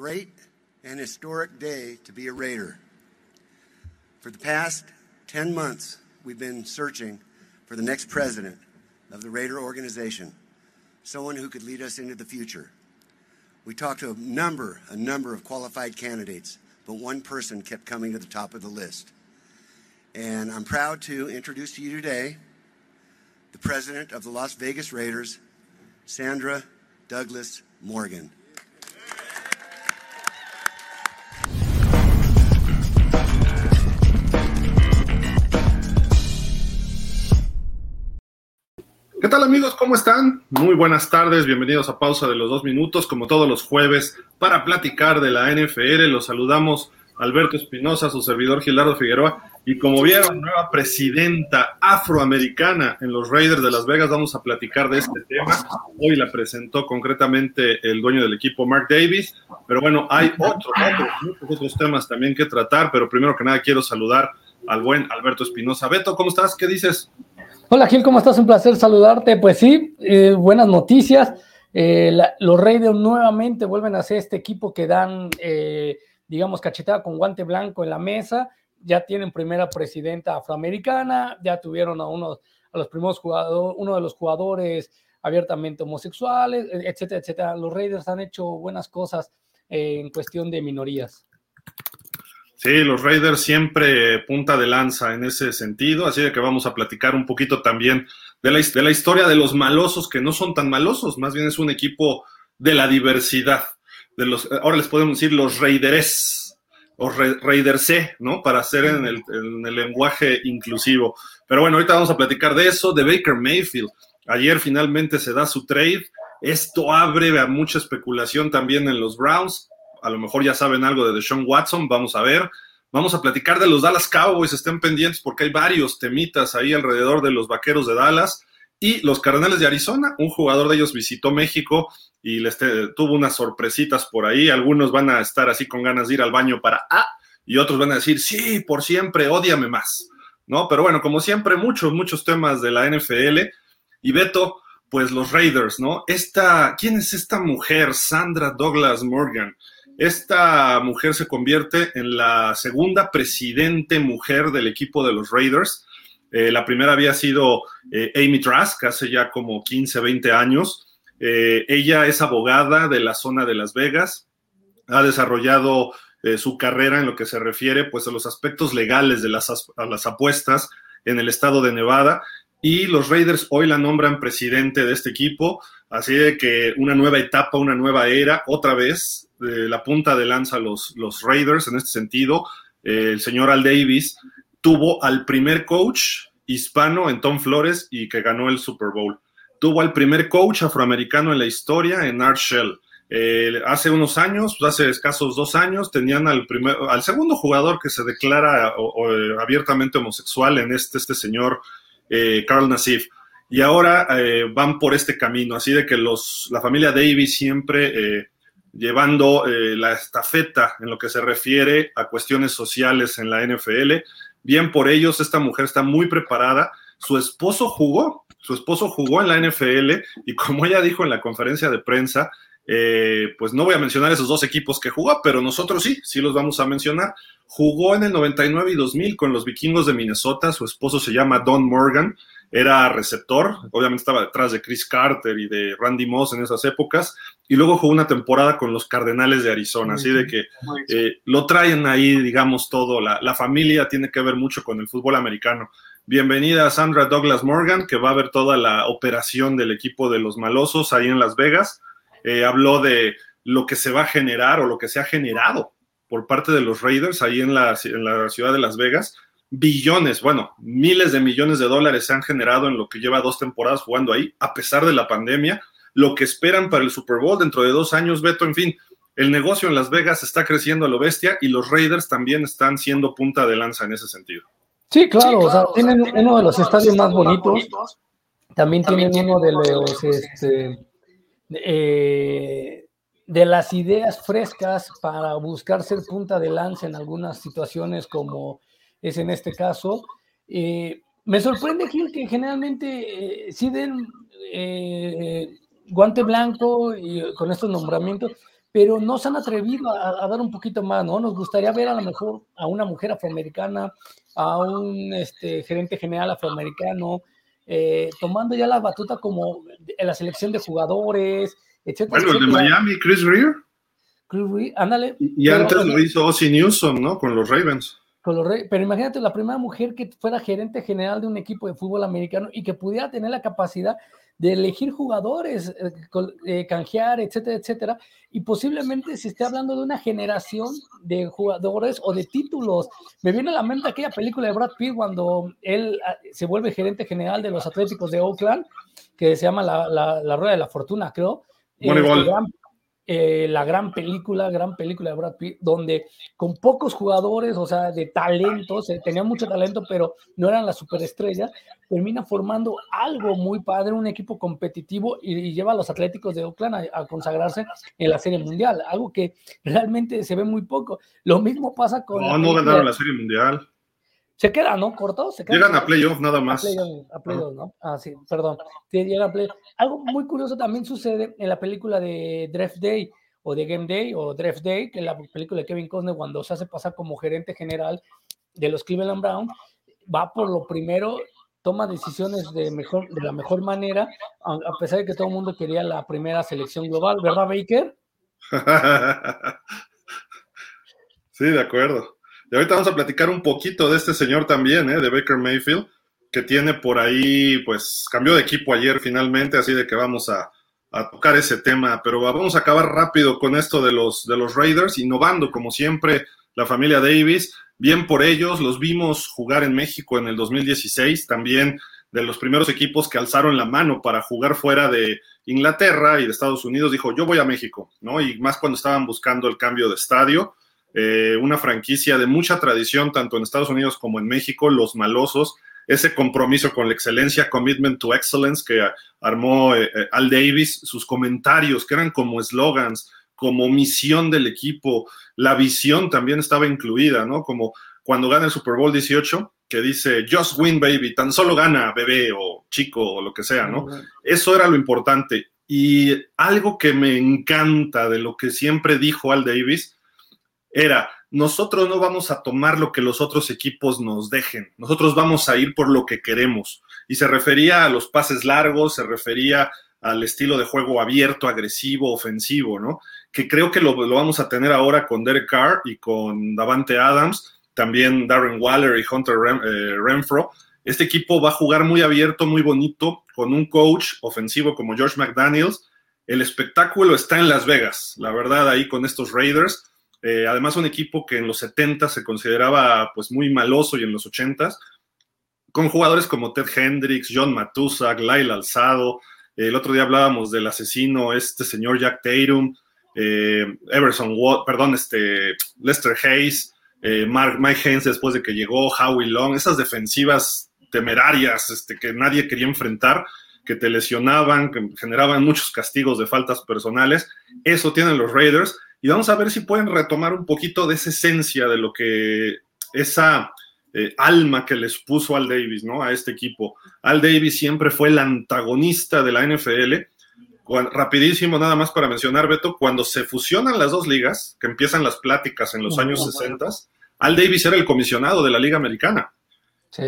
great and historic day to be a Raider. For the past 10 months, we've been searching for the next president of the Raider organization, someone who could lead us into the future. We talked to a number, a number of qualified candidates, but one person kept coming to the top of the list. And I'm proud to introduce to you today the president of the Las Vegas Raiders, Sandra Douglas Morgan. ¿Qué tal amigos? ¿Cómo están? Muy buenas tardes, bienvenidos a Pausa de los Dos Minutos, como todos los jueves, para platicar de la NFL. Los saludamos Alberto Espinosa, su servidor Gilardo Figueroa, y como vieron, nueva presidenta afroamericana en los Raiders de Las Vegas, vamos a platicar de este tema. Hoy la presentó concretamente el dueño del equipo, Mark Davis, pero bueno, hay otros, muchos otros temas también que tratar, pero primero que nada quiero saludar al buen Alberto Espinosa. Beto, ¿cómo estás? ¿Qué dices? Hola Gil, ¿cómo estás? Un placer saludarte. Pues sí, eh, buenas noticias. Eh, los Raiders nuevamente vuelven a ser este equipo que dan, eh, digamos, cachetada con guante blanco en la mesa. Ya tienen primera presidenta afroamericana, ya tuvieron a uno a los primeros jugadores, uno de los jugadores abiertamente homosexuales, etcétera, etcétera. Los Raiders han hecho buenas cosas en cuestión de minorías. Sí, los Raiders siempre punta de lanza en ese sentido, así de que vamos a platicar un poquito también de la, de la historia de los malosos que no son tan malosos, más bien es un equipo de la diversidad. De los, ahora les podemos decir los Raideres o Raiderse, ¿no? Para hacer en el, en el lenguaje inclusivo. Pero bueno, ahorita vamos a platicar de eso, de Baker Mayfield. Ayer finalmente se da su trade. Esto abre a mucha especulación también en los Browns a lo mejor ya saben algo de Deshaun Watson, vamos a ver. Vamos a platicar de los Dallas Cowboys, estén pendientes porque hay varios temitas ahí alrededor de los Vaqueros de Dallas y los Cardenales de Arizona. Un jugador de ellos visitó México y les tuvo unas sorpresitas por ahí. Algunos van a estar así con ganas de ir al baño para ah, y otros van a decir, sí, por siempre, odiame más. ¿No? Pero bueno, como siempre, muchos, muchos temas de la NFL. Y Beto, pues los Raiders, ¿no? Esta, ¿quién es esta mujer? Sandra Douglas Morgan. Esta mujer se convierte en la segunda presidente mujer del equipo de los Raiders. Eh, la primera había sido eh, Amy Trask, hace ya como 15, 20 años. Eh, ella es abogada de la zona de Las Vegas, ha desarrollado su carrera en lo que se refiere pues, a los aspectos legales de las, las apuestas en el estado de Nevada y los Raiders hoy la nombran presidente de este equipo, así de que una nueva etapa, una nueva era, otra vez, la punta de lanza los, los Raiders en este sentido. Eh, el señor Al Davis tuvo al primer coach hispano en Tom Flores y que ganó el Super Bowl. Tuvo al primer coach afroamericano en la historia en Art Shell. Eh, hace unos años, pues, hace escasos dos años, tenían al, primer, al segundo jugador que se declara abiertamente homosexual en este, este señor eh, Carl Nassif. Y ahora van por este camino, así de que los, la familia Davis siempre llevando eh, la estafeta en lo que se refiere a cuestiones sociales en la NFL. Bien por ellos, esta mujer está muy preparada. Su esposo jugó, su esposo jugó en la NFL y como ella dijo en la conferencia de prensa, eh, pues no voy a mencionar esos dos equipos que jugó, pero nosotros sí, sí los vamos a mencionar. Jugó en el 99 y 2000 con los vikingos de Minnesota, su esposo se llama Don Morgan, era receptor, obviamente estaba detrás de Chris Carter y de Randy Moss en esas épocas, y luego jugó una temporada con los Cardenales de Arizona, así de que eh, lo traen ahí, digamos, todo, la, la, familia tiene que ver mucho con el fútbol americano. Bienvenida a Sandra Douglas Morgan, que va a ver toda la operación del equipo de los malosos ahí en Las Vegas. Eh, habló de lo que se va a generar o lo que se ha generado por parte de los Raiders ahí en la, en la ciudad de Las Vegas billones, bueno, miles de millones de dólares se han generado en lo que lleva dos temporadas jugando ahí, a pesar de la pandemia, lo que esperan para el Super Bowl dentro de dos años, Beto, en fin, el negocio en Las Vegas está creciendo a lo bestia y los Raiders también están siendo punta de lanza en ese sentido. Sí, claro, o sea, tienen uno de los estadios más bonitos, también tienen uno de los, este, eh, de las ideas frescas para buscar ser punta de lanza en algunas situaciones como es en este caso. Eh, me sorprende, Gil, que generalmente eh, sí den eh, guante blanco y con estos nombramientos, pero no se han atrevido a, dar un poquito más, ¿no? Nos gustaría ver a lo mejor a una mujer afroamericana, a un este, gerente general afroamericano, eh, tomando ya la batuta como en la selección de jugadores, etcétera. Bueno, el de Miami, Chris Greer. Chris Greer, ándale. Y, antes lo hizo Ozzy Newsom, ¿no? Con los Ravens. Con los pero imagínate la primera mujer que fuera gerente general de un equipo de fútbol americano y que pudiera tener la capacidad de elegir jugadores, eh, eh, canjear, etcétera, etcétera. Y posiblemente se esté hablando de una generación de jugadores o de títulos. Me viene a la mente aquella película de Brad Pitt cuando él ah, se vuelve gerente general de los Atléticos de Oakland, que se llama La, la, Rueda de la Fortuna, creo. Eh, la gran película, gran película de Brad Pitt, donde con pocos jugadores, o sea, de talentos, eh, tenía mucho talento, pero no eran la superestrella, termina formando algo muy padre, un equipo competitivo y, lleva a los Atléticos de Oakland a, consagrarse en la Serie Mundial, algo que realmente se ve muy poco. Lo mismo pasa con... No, no ganaron la Serie Mundial. Se queda, ¿no? Cortado. Se Llegan a playoff nada más. A playoff, ¿no? Ah, sí, perdón. llegan a playoff. Algo muy curioso también sucede en la película de Draft Day o de Game Day o Draft Day, que es la película de Kevin Costner cuando se hace pasar como gerente general de los Cleveland Brown, va por lo primero, toma decisiones de, mejor, de la mejor manera, a pesar de que todo el mundo quería la primera selección global, ¿verdad, Baker? sí, de acuerdo. Y ahorita vamos a platicar un poquito de este señor también, ¿eh? de Baker Mayfield, que tiene por ahí, pues cambió de equipo ayer finalmente, así de que vamos a, tocar ese tema, pero vamos a acabar rápido con esto de los, de los Raiders, innovando como siempre la familia Davis, bien por ellos, los vimos jugar en México en el 2016, también de los primeros equipos que alzaron la mano para jugar fuera de Inglaterra y de Estados Unidos, dijo, yo voy a México, ¿no? Y más cuando estaban buscando el cambio de estadio. Eh, una franquicia de mucha tradición, tanto en Estados Unidos como en México, los malosos, ese compromiso con la excelencia, commitment to excellence que armó eh, eh, Al Davis, sus comentarios que eran como eslogans, como misión del equipo, la visión también estaba incluida, ¿no? Como cuando gana el Super Bowl 18, que dice, just win, baby, tan solo gana, bebé o chico o lo que sea, ¿no? Eso era lo importante. Y algo que me encanta de lo que siempre dijo Al Davis, era, nosotros no vamos a tomar lo que los otros equipos nos dejen, nosotros vamos a ir por lo que queremos. Y se refería a los pases largos, se refería al estilo de juego abierto, agresivo, ofensivo, ¿no? Que creo que lo, vamos a tener ahora con Derek Carr y con Davante Adams, también Darren Waller y Hunter eh, Renfro. Este equipo va a jugar muy abierto, muy bonito, con un coach ofensivo como George McDaniels. El espectáculo está en Las Vegas, la verdad, ahí con estos Raiders eh, además, un equipo que en los 70 se consideraba pues muy maloso y en los 80 con jugadores como Ted Hendricks, John Matusak, Lyle Alzado. el otro día hablábamos del asesino, este señor Jack Tatum, eh, perdón, este, Lester Hayes, eh, Mark, Mike Haynes después de que llegó, Howie Long, esas defensivas temerarias este, que nadie quería enfrentar, que te lesionaban, que generaban muchos castigos de faltas personales. Eso tienen los Raiders y vamos a ver si pueden retomar un poquito de esa esencia de lo que esa eh, alma que les puso Al Davis, ¿no? A este equipo. Al Davis siempre fue el antagonista de la NFL. rapidísimo, nada más para mencionar, Beto, cuando se fusionan las dos ligas, que empiezan las pláticas en los años 60, Al Davis era el comisionado de la Liga Americana.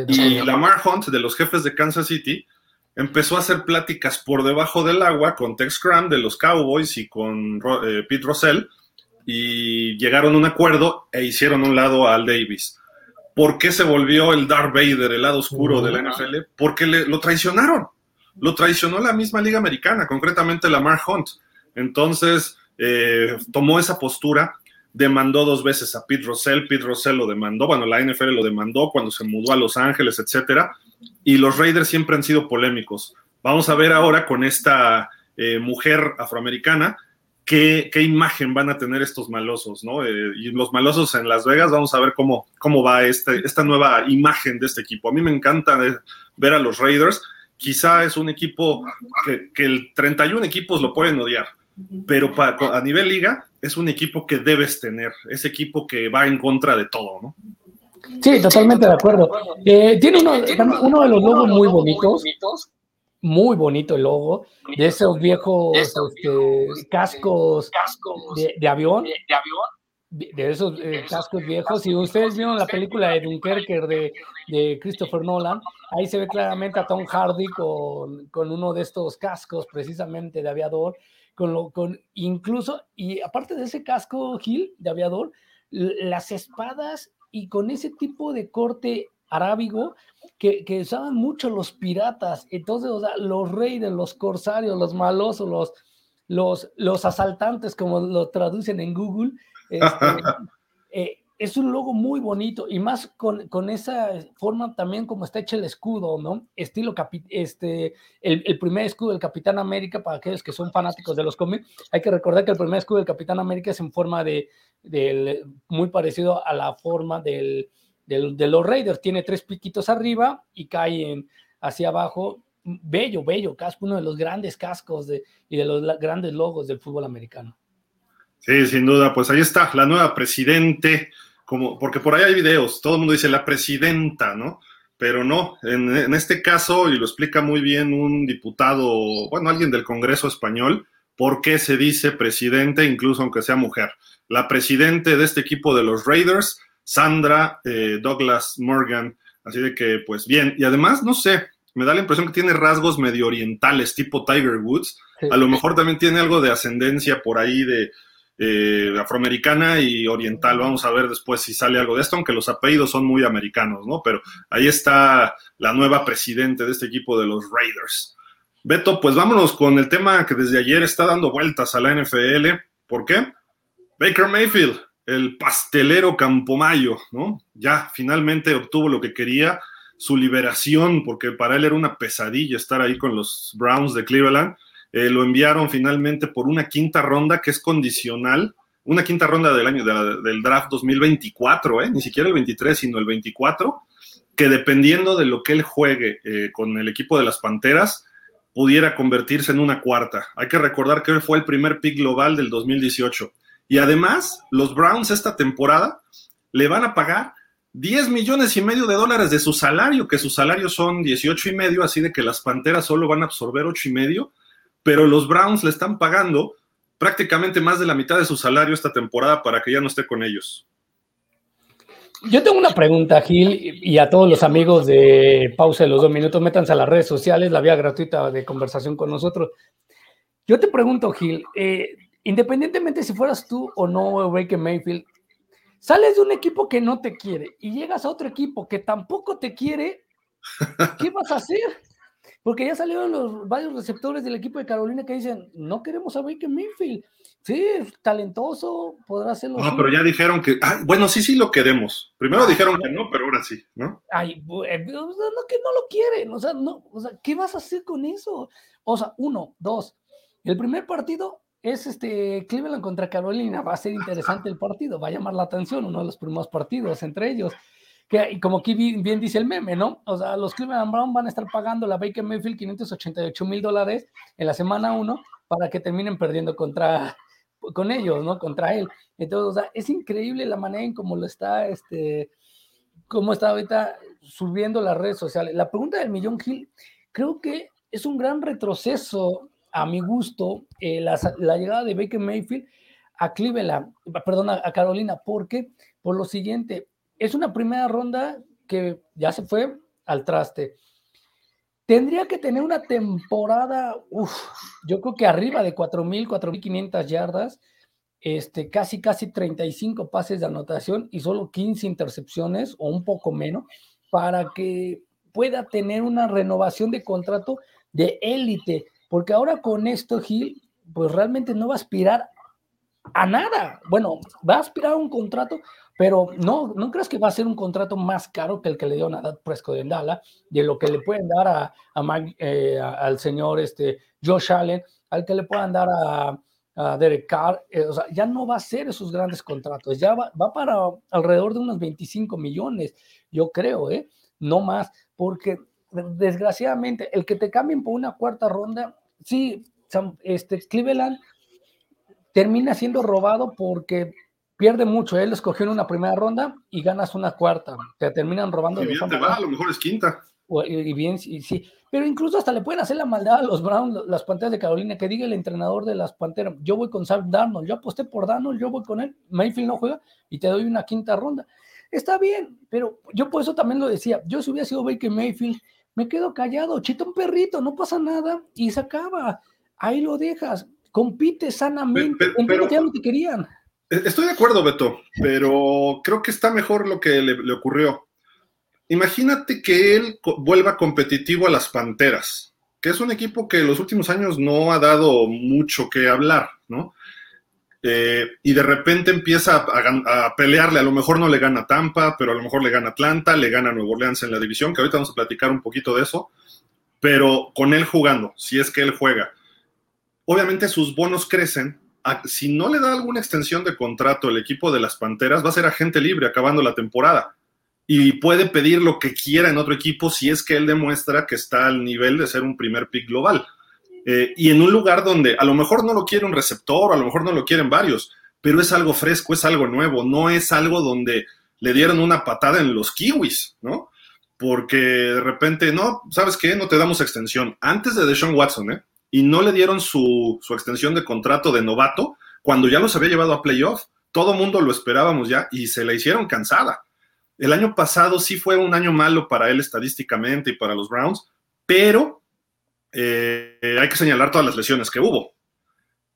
y Lamar Hunt, de los jefes de Kansas City, empezó a hacer pláticas por debajo del agua con Tex Cram de los Cowboys y con eh, Pete Russell y llegaron a un acuerdo e hicieron un lado a Al Davis. ¿Por qué se volvió el Darth Vader, el lado oscuro de la NFL? Porque le, lo traicionaron. Lo traicionó la misma Liga Americana, concretamente la Mark Hunt. Entonces, eh, tomó esa postura, demandó dos veces a Pete Russell, Pete Russell lo demandó, bueno, la NFL lo demandó cuando se mudó a Los Ángeles, etcétera, y los Raiders siempre han sido polémicos. Vamos a ver ahora con esta eh, mujer afroamericana qué, imagen van a tener estos malosos, ¿no? Eh, y los malosos en Las Vegas, vamos a ver cómo, cómo va este, esta nueva imagen de este equipo. A mí me encanta ver a los Raiders. Quizá es un equipo que, el 31 equipos lo pueden odiar, pero a nivel liga es un equipo que debes tener, es equipo que va en contra de todo, ¿no? Sí, totalmente de acuerdo. Eh, tiene uno, uno de los logos muy bonitos muy bonito el logo, de esos viejos este, cascos, de, avión, de, esos eh, cascos viejos. Si ustedes vieron la película de Dunkerque de, de Christopher Nolan, ahí se ve claramente a Tom Hardy con, con uno de estos cascos precisamente de aviador, con lo, con incluso, y aparte de ese casco Gil de aviador, las espadas y con ese tipo de corte arábigo que, que, usaban mucho los piratas. Entonces, o sea, los reyes, los corsarios, los malosos, los, los, los asaltantes, como lo traducen en Google, este, eh, es un logo muy bonito y más con, con, esa forma también como está hecho el escudo, ¿no? Estilo este, el, el, primer escudo del Capitán América, para aquellos que son fanáticos de los cómics, hay que recordar que el primer escudo del Capitán América es en forma de, del, muy parecido a la forma del, de los Raiders. Tiene tres piquitos arriba y cae hacia abajo. Bello, bello casco, uno de los grandes cascos de, y de los grandes logos del fútbol americano. Sí, sin duda, pues ahí está, la nueva presidente, como, porque por ahí hay videos, todo el mundo dice la presidenta, ¿no? Pero no, en, en este caso, y lo explica muy bien un diputado, bueno, alguien del Congreso español, por qué se dice presidente, incluso aunque sea mujer. La presidente de este equipo de los Raiders Sandra eh, Douglas Morgan. Así de que, pues bien, y además, no sé, me da la impresión que tiene rasgos medio orientales, tipo Tiger Woods. A lo mejor también tiene algo de ascendencia por ahí de eh, afroamericana y oriental. Vamos a ver después si sale algo de esto, aunque los apellidos son muy americanos, ¿no? Pero ahí está la nueva presidente de este equipo de los Raiders. Beto, pues vámonos con el tema que desde ayer está dando vueltas a la NFL. ¿Por qué? Baker Mayfield el pastelero Campomayo, ¿no? Ya finalmente obtuvo lo que quería, su liberación, porque para él era una pesadilla estar ahí con los Browns de Cleveland. Eh, lo enviaron finalmente por una quinta ronda que es condicional, una quinta ronda del año del draft 2024, ¿eh? ni siquiera el 23, sino el 24, que dependiendo de lo que él juegue eh, con el equipo de las Panteras, pudiera convertirse en una cuarta. Hay que recordar que él fue el primer pick global del 2018 y además, los Browns esta temporada le van a pagar 10 millones y medio de dólares de su salario, que sus salarios son 18 y medio, así de que las Panteras solo van a absorber 8 y medio, pero los Browns le están pagando prácticamente más de la mitad de su salario esta temporada para que ya no esté con ellos. Yo tengo una pregunta, Gil, y a todos los amigos de Pausa de los dos minutos, métanse a las redes sociales, la vía gratuita de conversación con nosotros. Yo te pregunto, Gil, eh, independientemente si fueras tú o no Baker Mayfield, sales de un equipo que no te quiere y llegas a otro equipo que tampoco te quiere, ¿qué vas a hacer? Porque ya salieron los varios receptores del equipo de Carolina que dicen, no queremos a Baker Mayfield. Sí, talentoso, podrá hacerlo. No, pero ya dijeron que, ah, bueno, sí, sí lo queremos. Primero ah, dijeron que no, pero ahora sí, ¿no? Ay, eh, no, que no lo quieren, o sea, no, o sea, ¿qué vas a hacer con eso? O sea, uno, dos, el primer partido es este Cleveland contra Carolina. Va a ser interesante el partido, va a llamar la atención, uno de los primeros partidos entre ellos. Que, y como aquí bien, dice el meme, ¿no? O sea, los Cleveland Brown van a estar pagando la Baker Mayfield 588 mil dólares en la semana 1 para que terminen perdiendo contra con ellos, ¿no? Contra él. Entonces, o sea, es increíble la manera en cómo lo está, este, cómo está ahorita subiendo las redes sociales. La pregunta del millón Gil, creo que es un gran retroceso a mi gusto, eh, la, llegada de Baker Mayfield a Cleveland, perdón, a, Carolina, porque por lo siguiente, es una primera ronda que ya se fue al traste. Tendría que tener una temporada, yo creo que arriba de 4.000, 4.500 yardas, este, casi, casi 35 pases de anotación y solo 15 intercepciones o un poco menos para que pueda tener una renovación de contrato de élite. Porque ahora con esto, Gil, pues realmente no va a aspirar a nada. Bueno, va a aspirar a un contrato, pero no, no crees que va a ser un contrato más caro que el que le dio Nadat Prescott en de lo que le pueden dar a, eh, al señor este, Josh Allen, al que le puedan dar a, Derek Carr. Eh, o sea, ya no va a ser esos grandes contratos, ya va, va, para alrededor de unos 25 millones, yo creo, ¿eh? No más, porque desgraciadamente el que te cambien por una cuarta ronda sí, este, Cleveland termina siendo robado porque pierde mucho. Él escogió en una primera ronda y ganas una cuarta. Te terminan robando. te va, a lo mejor es quinta. y bien, sí, sí. Pero incluso hasta le pueden hacer la maldad a los Browns, las Panteras de Carolina, que diga el entrenador de las Panteras, yo voy con Sam Darnold, yo aposté por Darnold, yo voy con él, Mayfield no juega y te doy una quinta ronda. Está bien, pero yo por eso también lo decía, yo si hubiera sido Baker Mayfield, me quedo callado, chita un perrito, no pasa nada y se acaba. Ahí lo dejas, compite sanamente, pero, ya no te querían. E, estoy de acuerdo, Beto, pero creo que está mejor lo que le ocurrió. Imagínate que él vuelva competitivo a las Panteras, que es un equipo que en los últimos años no ha dado mucho que hablar, ¿no? Eh, y de repente empieza a, pelearle, a lo mejor no le gana Tampa, pero a lo mejor le gana Atlanta, le gana Nuevo Orleans en la división, que ahorita vamos a platicar un poquito de eso, pero con él jugando, si es que él juega. Obviamente sus bonos crecen. Si no le da alguna extensión de contrato el equipo de las Panteras, va a ser agente libre acabando la temporada y puede pedir lo que quiera en otro equipo si es que él demuestra que está al nivel de ser un primer pick global. Eh, y en un lugar donde a lo mejor no lo quiere un receptor, a lo mejor no lo quieren varios, pero es algo fresco, es algo nuevo, no es algo donde le dieron una patada en los kiwis, ¿no? Porque de repente, no, ¿sabes qué? No te damos extensión. Antes de Deshaun Watson, ¿eh? Y no le dieron su, su extensión de contrato de novato cuando ya los había llevado a playoff. Todo mundo lo esperábamos ya y se la hicieron cansada. El año pasado sí fue un año malo para él estadísticamente y para los Browns, pero eh, hay que señalar todas las lesiones que hubo.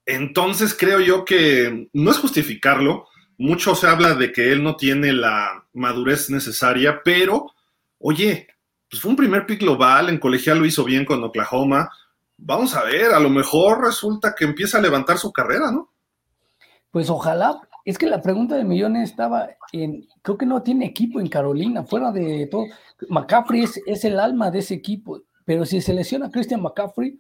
Entonces creo yo que no es justificarlo. Mucho se habla de que él no tiene la madurez necesaria, pero oye, pues fue un primer pick global, en colegial lo hizo bien con Oklahoma. Vamos a ver, a lo mejor resulta que empieza a levantar su carrera, ¿no? Pues ojalá, es que la pregunta de millones estaba en, creo que no tiene equipo en Carolina, fuera de todo. McCaffrey es, el alma de ese equipo, pero si se lesiona Christian McCaffrey,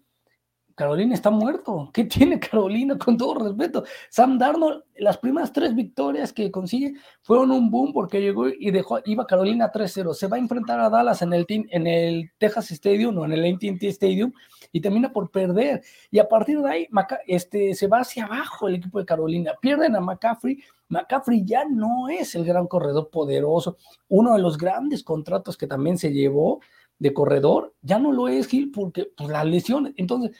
Carolina está muerto. ¿Qué tiene Carolina? Con todo respeto. Sam Darnold, las primeras tres victorias que consigue fueron un boom porque llegó y dejó, iba Carolina 3-0. Se va a enfrentar a Dallas en el, en el Texas Stadium o en el ATT Stadium y termina por perder. Y a partir de ahí este, se va hacia abajo el equipo de Carolina. Pierden a McCaffrey. McCaffrey ya no es el gran corredor poderoso. Uno de los grandes contratos que también se llevó de corredor, ya no lo es Gil porque pues, las lesiones. Entonces,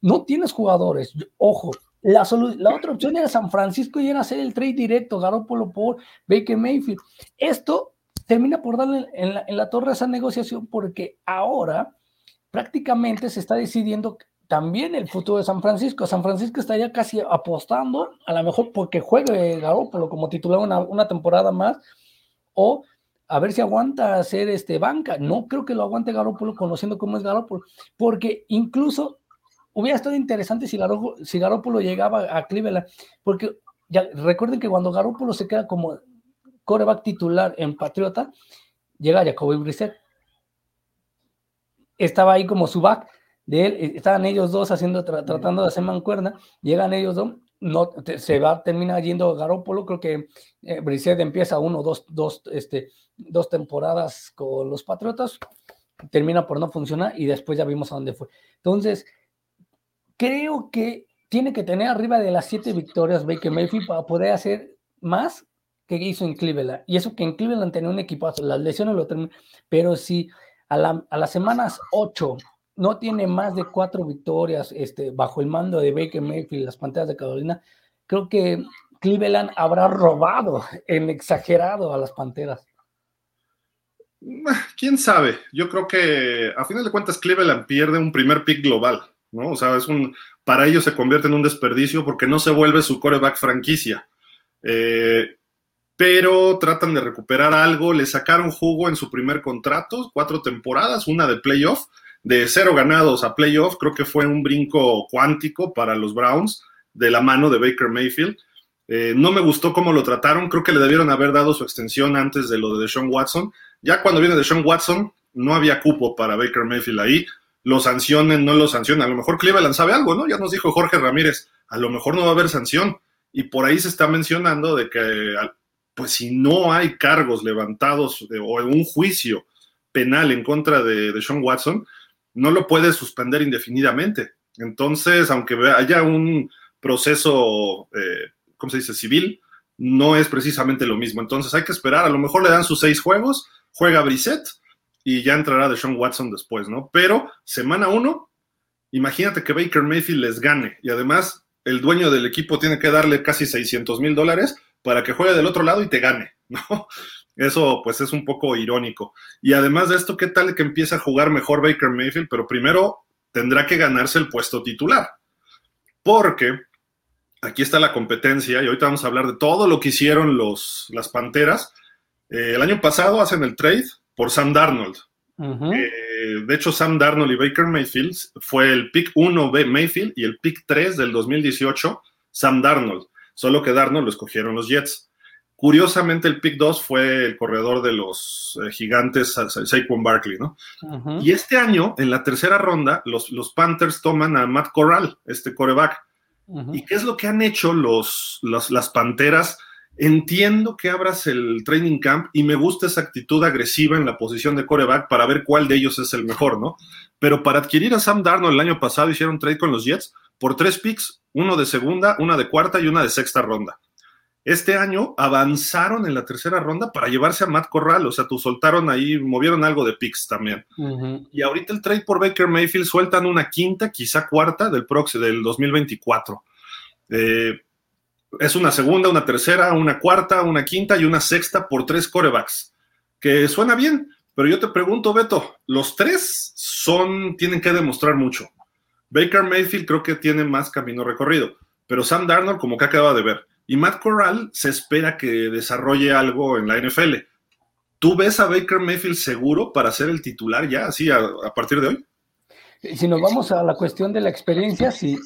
no tienes jugadores. Ojo, la, la, otra opción era San Francisco y era hacer el trade directo, Garoppolo por Baker Mayfield. Esto termina por darle en la, en la torre esa negociación porque ahora prácticamente se está decidiendo también el futuro de San Francisco. San Francisco está ya casi apostando, a lo mejor porque juegue Garoppolo como titular una, temporada más, o a ver si aguanta hacer este banca. No creo que lo aguante Garoppolo conociendo cómo es Garoppolo, porque incluso hubiera estado interesante si, Garoppolo, si Garoppolo llegaba a Cleveland, porque recuerden que cuando Garoppolo se queda como coreback titular en Patriota, llega Jacoby Brissett estaba ahí como su back de él, eh, estaban ellos dos haciendo, tratando de hacer mancuerna, llegan ellos dos, no, se va, termina yendo Garópolo, creo que eh, empieza uno, dos, dos, este, dos temporadas con los Patriotas, termina por no funcionar y después ya vimos a dónde fue. Entonces, creo que tiene que tener arriba de las siete victorias Baker Mayfield para poder hacer más que hizo en Cleveland. Y eso que en Cleveland tenía un equipazo, las lesiones lo terminan, pero si a, las semanas 8 no tiene más de cuatro victorias este, bajo el mando de Baker Mayfield las Panteras de Carolina, creo que Cleveland habrá robado en exagerado a las Panteras. ¿Quién sabe? Yo creo que a final de cuentas Cleveland pierde un primer pick global, ¿no? O sea, es un, para ellos se convierte en un desperdicio porque no se vuelve su coreback franquicia. Eh, pero tratan de recuperar algo. Le sacaron jugo en su primer contrato, cuatro temporadas, una de playoff, de cero ganados a playoff. Creo que fue un brinco cuántico para los Browns de la mano de Baker Mayfield. Eh, no me gustó cómo lo trataron. Creo que le debieron haber dado su extensión antes de lo de Deshaun Watson. Ya cuando viene Deshaun Watson, no había cupo para Baker Mayfield ahí. Lo sancionen, no lo sancionen. A lo mejor Cleveland sabe algo, ¿no? Ya nos dijo Jorge Ramírez. A lo mejor no va a haber sanción. Y por ahí se está mencionando de que pues si no hay cargos levantados o un juicio penal en contra de, Sean Watson, no lo puede suspender indefinidamente. Entonces, aunque haya un proceso, eh, ¿cómo se dice?, civil, no es precisamente lo mismo. Entonces hay que esperar, a lo mejor le dan sus seis juegos, juega Brissett y ya entrará de Sean Watson después, ¿no? Pero semana uno, imagínate que Baker Mayfield les gane y además el dueño del equipo tiene que darle casi 600 mil dólares para que juegue del otro lado y te gane, ¿no? Eso pues es un poco irónico. Y además de esto, ¿qué tal que empieza a jugar mejor Baker Mayfield? Pero primero tendrá que ganarse el puesto titular. Porque aquí está la competencia y ahorita vamos a hablar de todo lo que hicieron los, las Panteras. Eh, el año pasado hacen el trade por Sam Darnold. Eh, de hecho, Sam Darnold y Baker Mayfield fue el pick 1 Mayfield y el pick 3 del 2018, Sam Darnold. Solo que Darnold lo escogieron los Jets. Curiosamente, el pick 2 fue el corredor de los eh, gigantes, Saquon Barkley, ¿no? Y este año, en la tercera ronda, los, los Panthers toman a Matt Corral, este coreback. ¿Y qué es lo que han hecho los, las Panteras? Entiendo que abras el training camp y me gusta esa actitud agresiva en la posición de coreback para ver cuál de ellos es el mejor, ¿no? Pero para adquirir a Sam Darnold el año pasado hicieron trade con los Jets por tres picks, uno de segunda, una de cuarta y una de sexta ronda. Este año avanzaron en la tercera ronda para llevarse a Matt Corral, o sea, tú soltaron ahí, movieron algo de picks también. Y ahorita el trade por Baker Mayfield sueltan una quinta, quizá cuarta del proxy del 2024. Eh, es una segunda, una tercera, una cuarta, una quinta y una sexta por tres corebacks, que suena bien, pero yo te pregunto, Beto, los tres son, tienen que demostrar mucho. Baker Mayfield creo que tiene más camino recorrido, pero Sam Darnold como que acaba de ver. Y Matt Corral se espera que desarrolle algo en la NFL. ¿Tú ves a Baker Mayfield seguro para ser el titular ya, así a, partir de hoy? Si nos vamos a la cuestión de la experiencia, sí,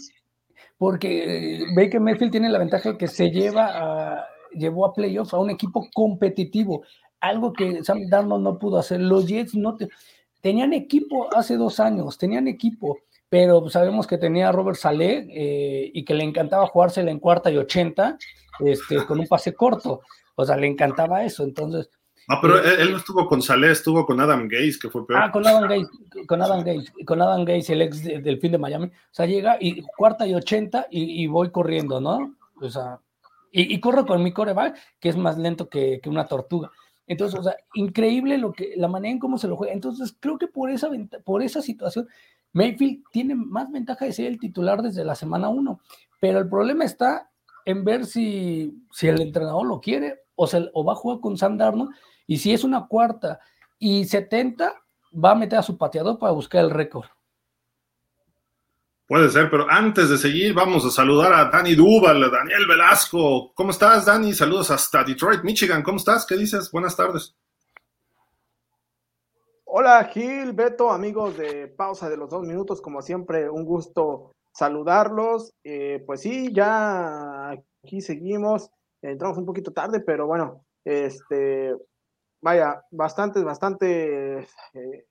porque eh, Baker Mayfield tiene la ventaja de que se lleva a, llevó a playoffs a un equipo competitivo, algo que Sam Darnold no pudo hacer. Los Jets no tenían equipo hace dos años, tenían equipo, pero sabemos que tenía a Robert Saleh eh, y que le encantaba jugársela en cuarta y ochenta este, con un pase corto. O sea, le encantaba eso. Entonces, Ah, pero eh, él, no estuvo con Saleh, estuvo con Adam Gaze, que fue peor. Ah, con Adam Gaze, con Adam Gaze, con Adam Gaze, el ex del fin de Miami. O sea, llega y cuarta y ochenta y, voy corriendo, ¿no? O sea, y, corro con mi coreback, que es más lento que, una tortuga. Entonces, o sea, increíble lo que, la manera en cómo se lo juega. Entonces, creo que por esa, por esa situación, Mayfield tiene más ventaja de ser el titular desde la semana uno. Pero el problema está en ver si, si el entrenador lo quiere o, se, o va a jugar con Sam Darnold y si es una cuarta y 70, va a meter a su pateador para buscar el récord. Puede ser, pero antes de seguir, vamos a saludar a Dani Duval, a Daniel Velasco. ¿Cómo estás, Dani? Saludos hasta Detroit, Michigan. ¿Cómo estás? ¿Qué dices? Buenas tardes. Hola, Gil, Beto, amigos de Pausa de los Dos Minutos. Como siempre, un gusto saludarlos. Eh, pues sí, ya aquí seguimos. Entramos un poquito tarde, pero bueno, este, vaya, bastantes, bastante eh,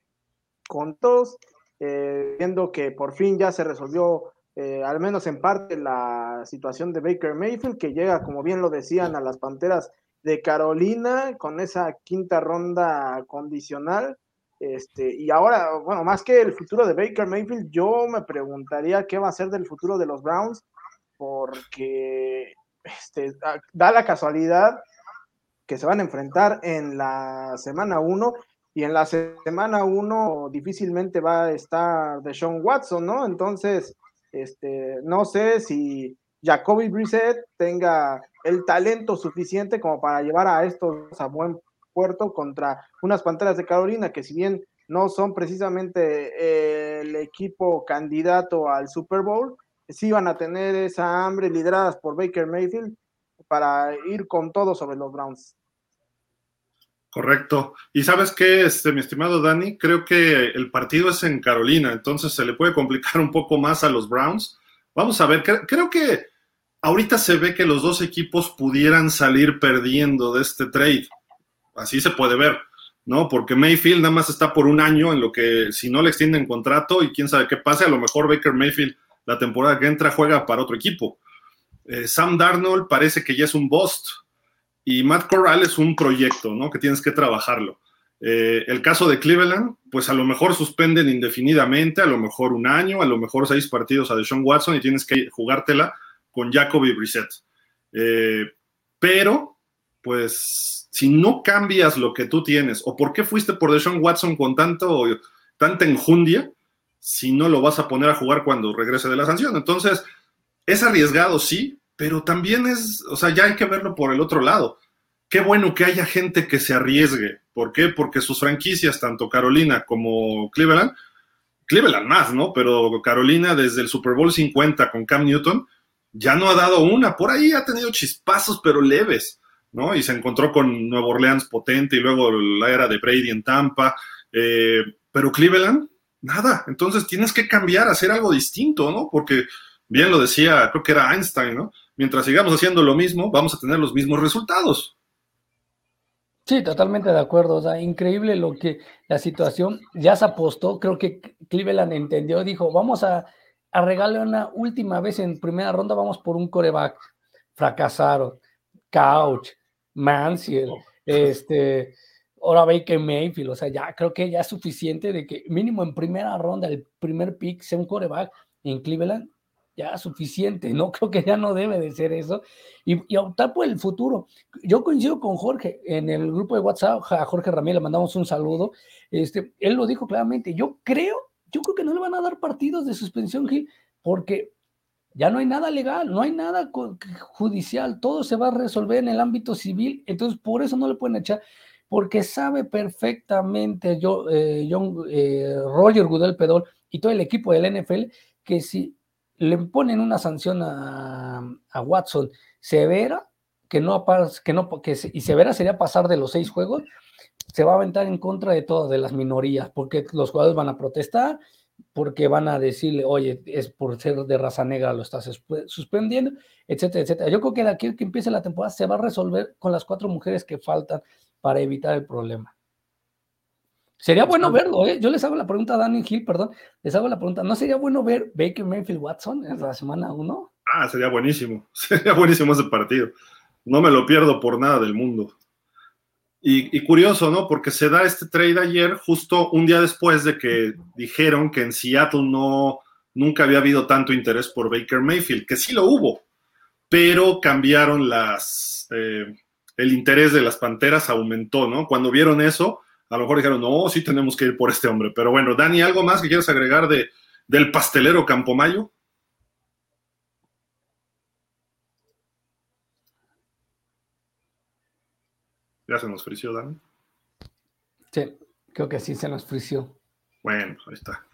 contos, eh, viendo que por fin ya se resolvió, eh, al menos en parte, la situación de Baker Mayfield, que llega, como bien lo decían, a las Panteras de Carolina con esa quinta ronda condicional. Este, y ahora, bueno, más que el futuro de Baker Mayfield, yo me preguntaría qué va a ser del futuro de los Browns, porque este, da la casualidad que se van a enfrentar en la semana 1 y en la semana 1 difícilmente va a estar de Sean Watson, ¿no? Entonces, este, no sé si Jacoby Brissett tenga el talento suficiente como para llevar a estos a buen puerto contra unas Panteras de Carolina que si bien no son precisamente el equipo candidato al Super Bowl, sí van a tener esa hambre lideradas por Baker Mayfield para ir con todo sobre los Browns. Correcto. Y sabes qué, este, mi estimado Dani, creo que el partido es en Carolina, entonces se le puede complicar un poco más a los Browns. Vamos a ver, creo que ahorita se ve que los dos equipos pudieran salir perdiendo de este trade. Así se puede ver, ¿no? Porque Mayfield nada más está por un año en lo que si no le extienden contrato y quién sabe qué pase, a lo mejor Baker Mayfield la temporada que entra juega para otro equipo. Eh, Sam Darnold parece que ya es un bust. Y Matt Corral es un proyecto, ¿no? Que tienes que trabajarlo. Eh, el caso de Cleveland, pues a lo mejor suspenden indefinidamente, a lo mejor un año, a lo mejor seis partidos a Deshaun Watson y tienes que jugártela con Jacoby Brissett. Eh, pero, pues si no cambias lo que tú tienes, o por qué fuiste por Deshaun Watson con tanto, tanta enjundia, si no lo vas a poner a jugar cuando regrese de la sanción. Entonces, es arriesgado, sí, pero también es, o sea, ya hay que verlo por el otro lado. Qué bueno que haya gente que se arriesgue. ¿Por qué? Porque sus franquicias, tanto Carolina como Cleveland, Cleveland más, ¿no? Pero Carolina desde el Super Bowl 50 con Cam Newton ya no ha dado una. Por ahí ha tenido chispazos, pero leves, ¿no? Y se encontró con Nueva Orleans potente y luego la era de Brady en Tampa. Eh, pero Cleveland, nada. Entonces tienes que cambiar, hacer algo distinto, ¿no? Porque bien lo decía, creo que era Einstein, ¿no? Mientras sigamos haciendo lo mismo, vamos a tener los mismos resultados. Sí, totalmente de acuerdo. O sea, increíble lo que la situación ya se apostó. Creo que Cleveland entendió, dijo, vamos a, a regalar una última vez en primera ronda, vamos por un coreback. Fracasaron. Couch, Mansiel, este, ahora Baker Mayfield. O sea, ya creo que ya es suficiente de que mínimo en primera ronda, el primer pick sea un coreback en Cleveland ya suficiente, ¿no? Creo que ya no debe de ser eso. Y, optar por el futuro. Yo coincido con Jorge en el grupo de WhatsApp, a Jorge Ramírez le mandamos un saludo. Este, él lo dijo claramente. Yo creo, yo creo que no le van a dar partidos de suspensión, Gil, porque ya no hay nada legal, no hay nada judicial, todo se va a resolver en el ámbito civil, entonces por eso no le pueden echar, porque sabe perfectamente yo, eh, John, eh, Roger Goodell Pedol y todo el equipo del NFL que si le ponen una sanción a, Watson severa, que no, que no, que, y severa sería pasar de los seis juegos, se va a aventar en contra de todas de las minorías, porque los jugadores van a protestar, porque van a decirle, oye, es por ser de raza negra lo estás suspendiendo, etcétera, etcétera. Yo creo que de aquí que empiece la temporada se va a resolver con las cuatro mujeres que faltan para evitar el problema. Sería bueno verlo, ¿eh? Yo les hago la pregunta a Danny Hill, perdón, les hago la pregunta, ¿no sería bueno ver Baker Mayfield Watson en la semana 1? Ah, sería buenísimo, sería buenísimo ese partido. No me lo pierdo por nada del mundo. Y, curioso, ¿no? Porque se da este trade ayer justo un día después de que dijeron que en Seattle no, nunca había habido tanto interés por Baker Mayfield, que sí lo hubo, pero cambiaron las, eh, el interés de las Panteras aumentó, ¿no? Cuando vieron eso, a lo mejor dijeron, no, sí tenemos que ir por este hombre. Pero bueno, Dani, ¿algo más que quieras agregar de, del pastelero Campomayo? ¿Ya se nos frició, Dani? Sí, creo que sí se nos frició. Bueno, ahí está.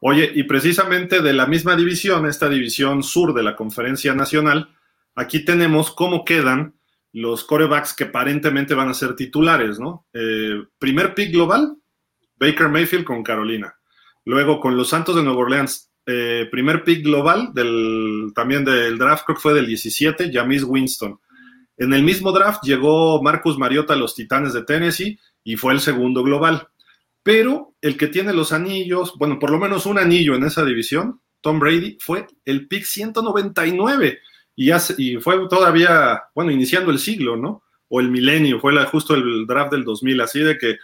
Oye, y precisamente de la misma división, esta división sur de la Conferencia Nacional, aquí tenemos cómo quedan los corebacks que aparentemente van a ser titulares, ¿no? Eh, primer pick global, Baker Mayfield con Carolina. Luego con los Santos de Nueva Orleans, eh, primer pick global del, también del draft, creo que fue del 17, Jamis Winston. En el mismo draft llegó Marcus Mariota a los Titanes de Tennessee y fue el segundo global. Pero el que tiene los anillos, bueno, por lo menos un anillo en esa división, Tom Brady, fue el pick 199 y, fue todavía, bueno, iniciando el siglo, ¿no? O el milenio, fue justo el draft del 2000, así de que,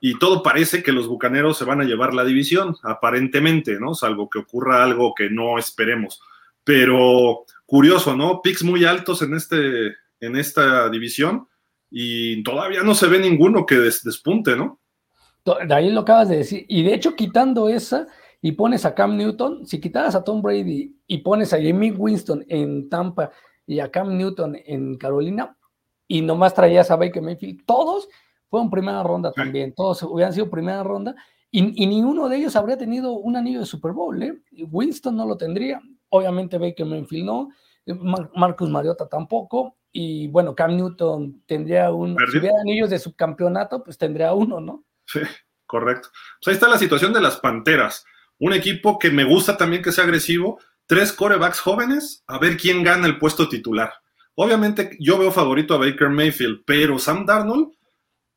y todo parece que los Bucaneros se van a llevar la división, aparentemente, ¿no? Salvo que ocurra algo que no esperemos. Pero curioso, ¿no? Picks muy altos en, este, en esta división y todavía no se ve ninguno que despunte, ¿no? De ahí lo acabas de decir. Y de hecho, quitando esa, y pones a Cam Newton, si quitaras a Tom Brady y pones a Jimmy Winston en Tampa y a Cam Newton en Carolina, y nomás traías a Baker Mayfield, todos fueron primera ronda también, todos hubieran sido primera ronda, y, y ninguno de ellos habría tenido un anillo de Super Bowl, ¿eh? Winston no lo tendría, obviamente Baker Mayfield no, Marcus Mariota tampoco, y bueno, Cam Newton tendría un, si hubiera anillos de subcampeonato, pues tendría uno, ¿no? Sí, correcto. Pues ahí está la situación de las Panteras. Un equipo que me gusta también que sea agresivo, tres corebacks jóvenes, a ver quién gana el puesto titular. Obviamente yo veo favorito a Baker Mayfield, pero Sam Darnold,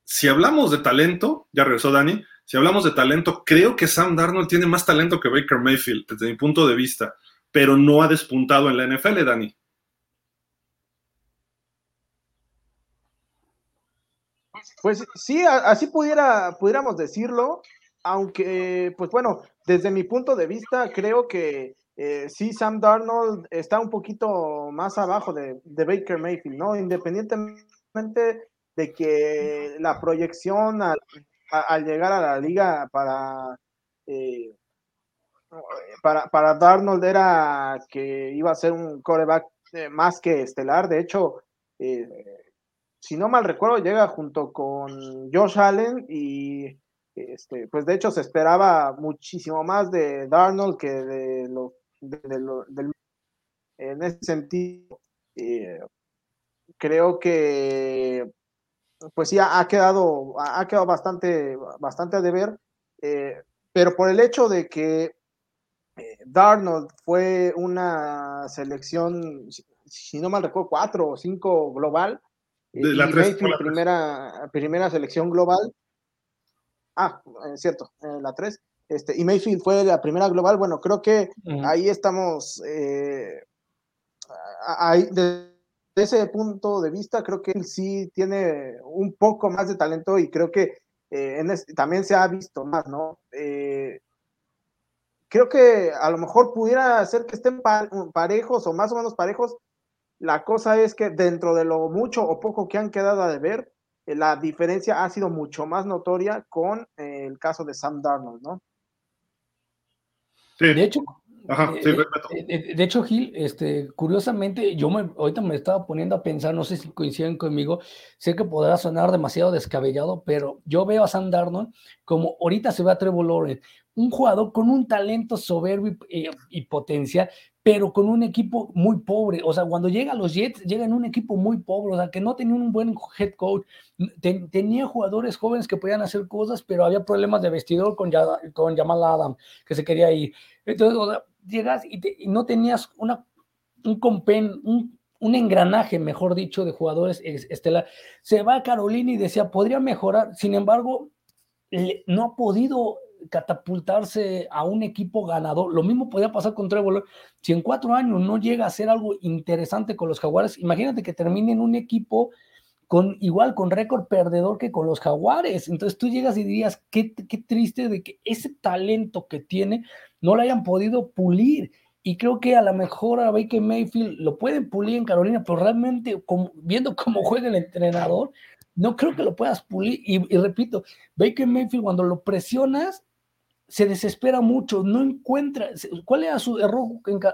si hablamos de talento, ya regresó Dani, si hablamos de talento, creo que Sam Darnold tiene más talento que Baker Mayfield, desde mi punto de vista, pero no ha despuntado en la NFL, Dani. Pues sí, así pudiera, pudiéramos decirlo aunque, pues bueno, desde mi punto de vista, creo que eh, sí, Sam Darnold está un poquito más abajo de, Baker Mayfield, ¿no? Independientemente de que la proyección al, llegar a la liga para, eh, para, para Darnold era que iba a ser un coreback eh, más que estelar. De hecho, eh, si no mal recuerdo, llega junto con Josh Allen y este, pues de hecho se esperaba muchísimo más de Darnold que de lo, del en ese sentido eh, creo que pues sí ha, quedado ha quedado bastante bastante a deber eh, pero por el hecho de que eh, Darnold fue una selección si no mal recuerdo cuatro o cinco global de la y primera primera selección global ah es cierto la tres este, y Mayfield fue la primera global. Bueno, creo que ahí estamos desde ese punto de vista, creo que él sí tiene un poco más de talento y creo que eh, también se ha visto más, ¿no? Eh, creo que a lo mejor pudiera ser que estén parejos o más o menos parejos. La cosa es que dentro de lo mucho o poco que han quedado a deber, eh, la diferencia ha sido mucho más notoria con el caso de Sam Darnold, ¿no? De hecho, de, hecho, Gil, este, curiosamente, yo me, ahorita me estaba poniendo a pensar, no sé si coinciden conmigo, sé que podrá sonar demasiado descabellado, pero yo veo a Sam Darnold como ahorita se ve a Trevor Lawrence, un jugador con un talento soberbio y, y potencial, pero con un equipo muy pobre. O sea, cuando llega a los Jets, llega en un equipo muy pobre, o sea, que no tenía un buen head coach. tenía jugadores jóvenes que podían hacer cosas, pero había problemas de vestidor con, con Jamal Adam, que se quería ir. Entonces, llegas y, no tenías una, un compen, un, un engranaje, mejor dicho, de jugadores estelar. Se va a Carolina y decía, podría mejorar. Sin embargo, no ha podido catapultarse a un equipo ganador. Lo mismo podría pasar con Trevor. Si en cuatro años no llega a ser algo interesante con los Jaguares, imagínate que termine en un equipo con igual con récord perdedor que con los Jaguares. Entonces tú llegas y dirías, qué, qué triste de que ese talento que tiene no lo hayan podido pulir. Y creo que a lo mejor a Baker Mayfield lo pueden pulir en Carolina, pero realmente viendo cómo juega el entrenador, no creo que lo puedas pulir. Y, y repito, Baker Mayfield cuando lo presionas, se desespera mucho, no encuentra, ¿cuál era su error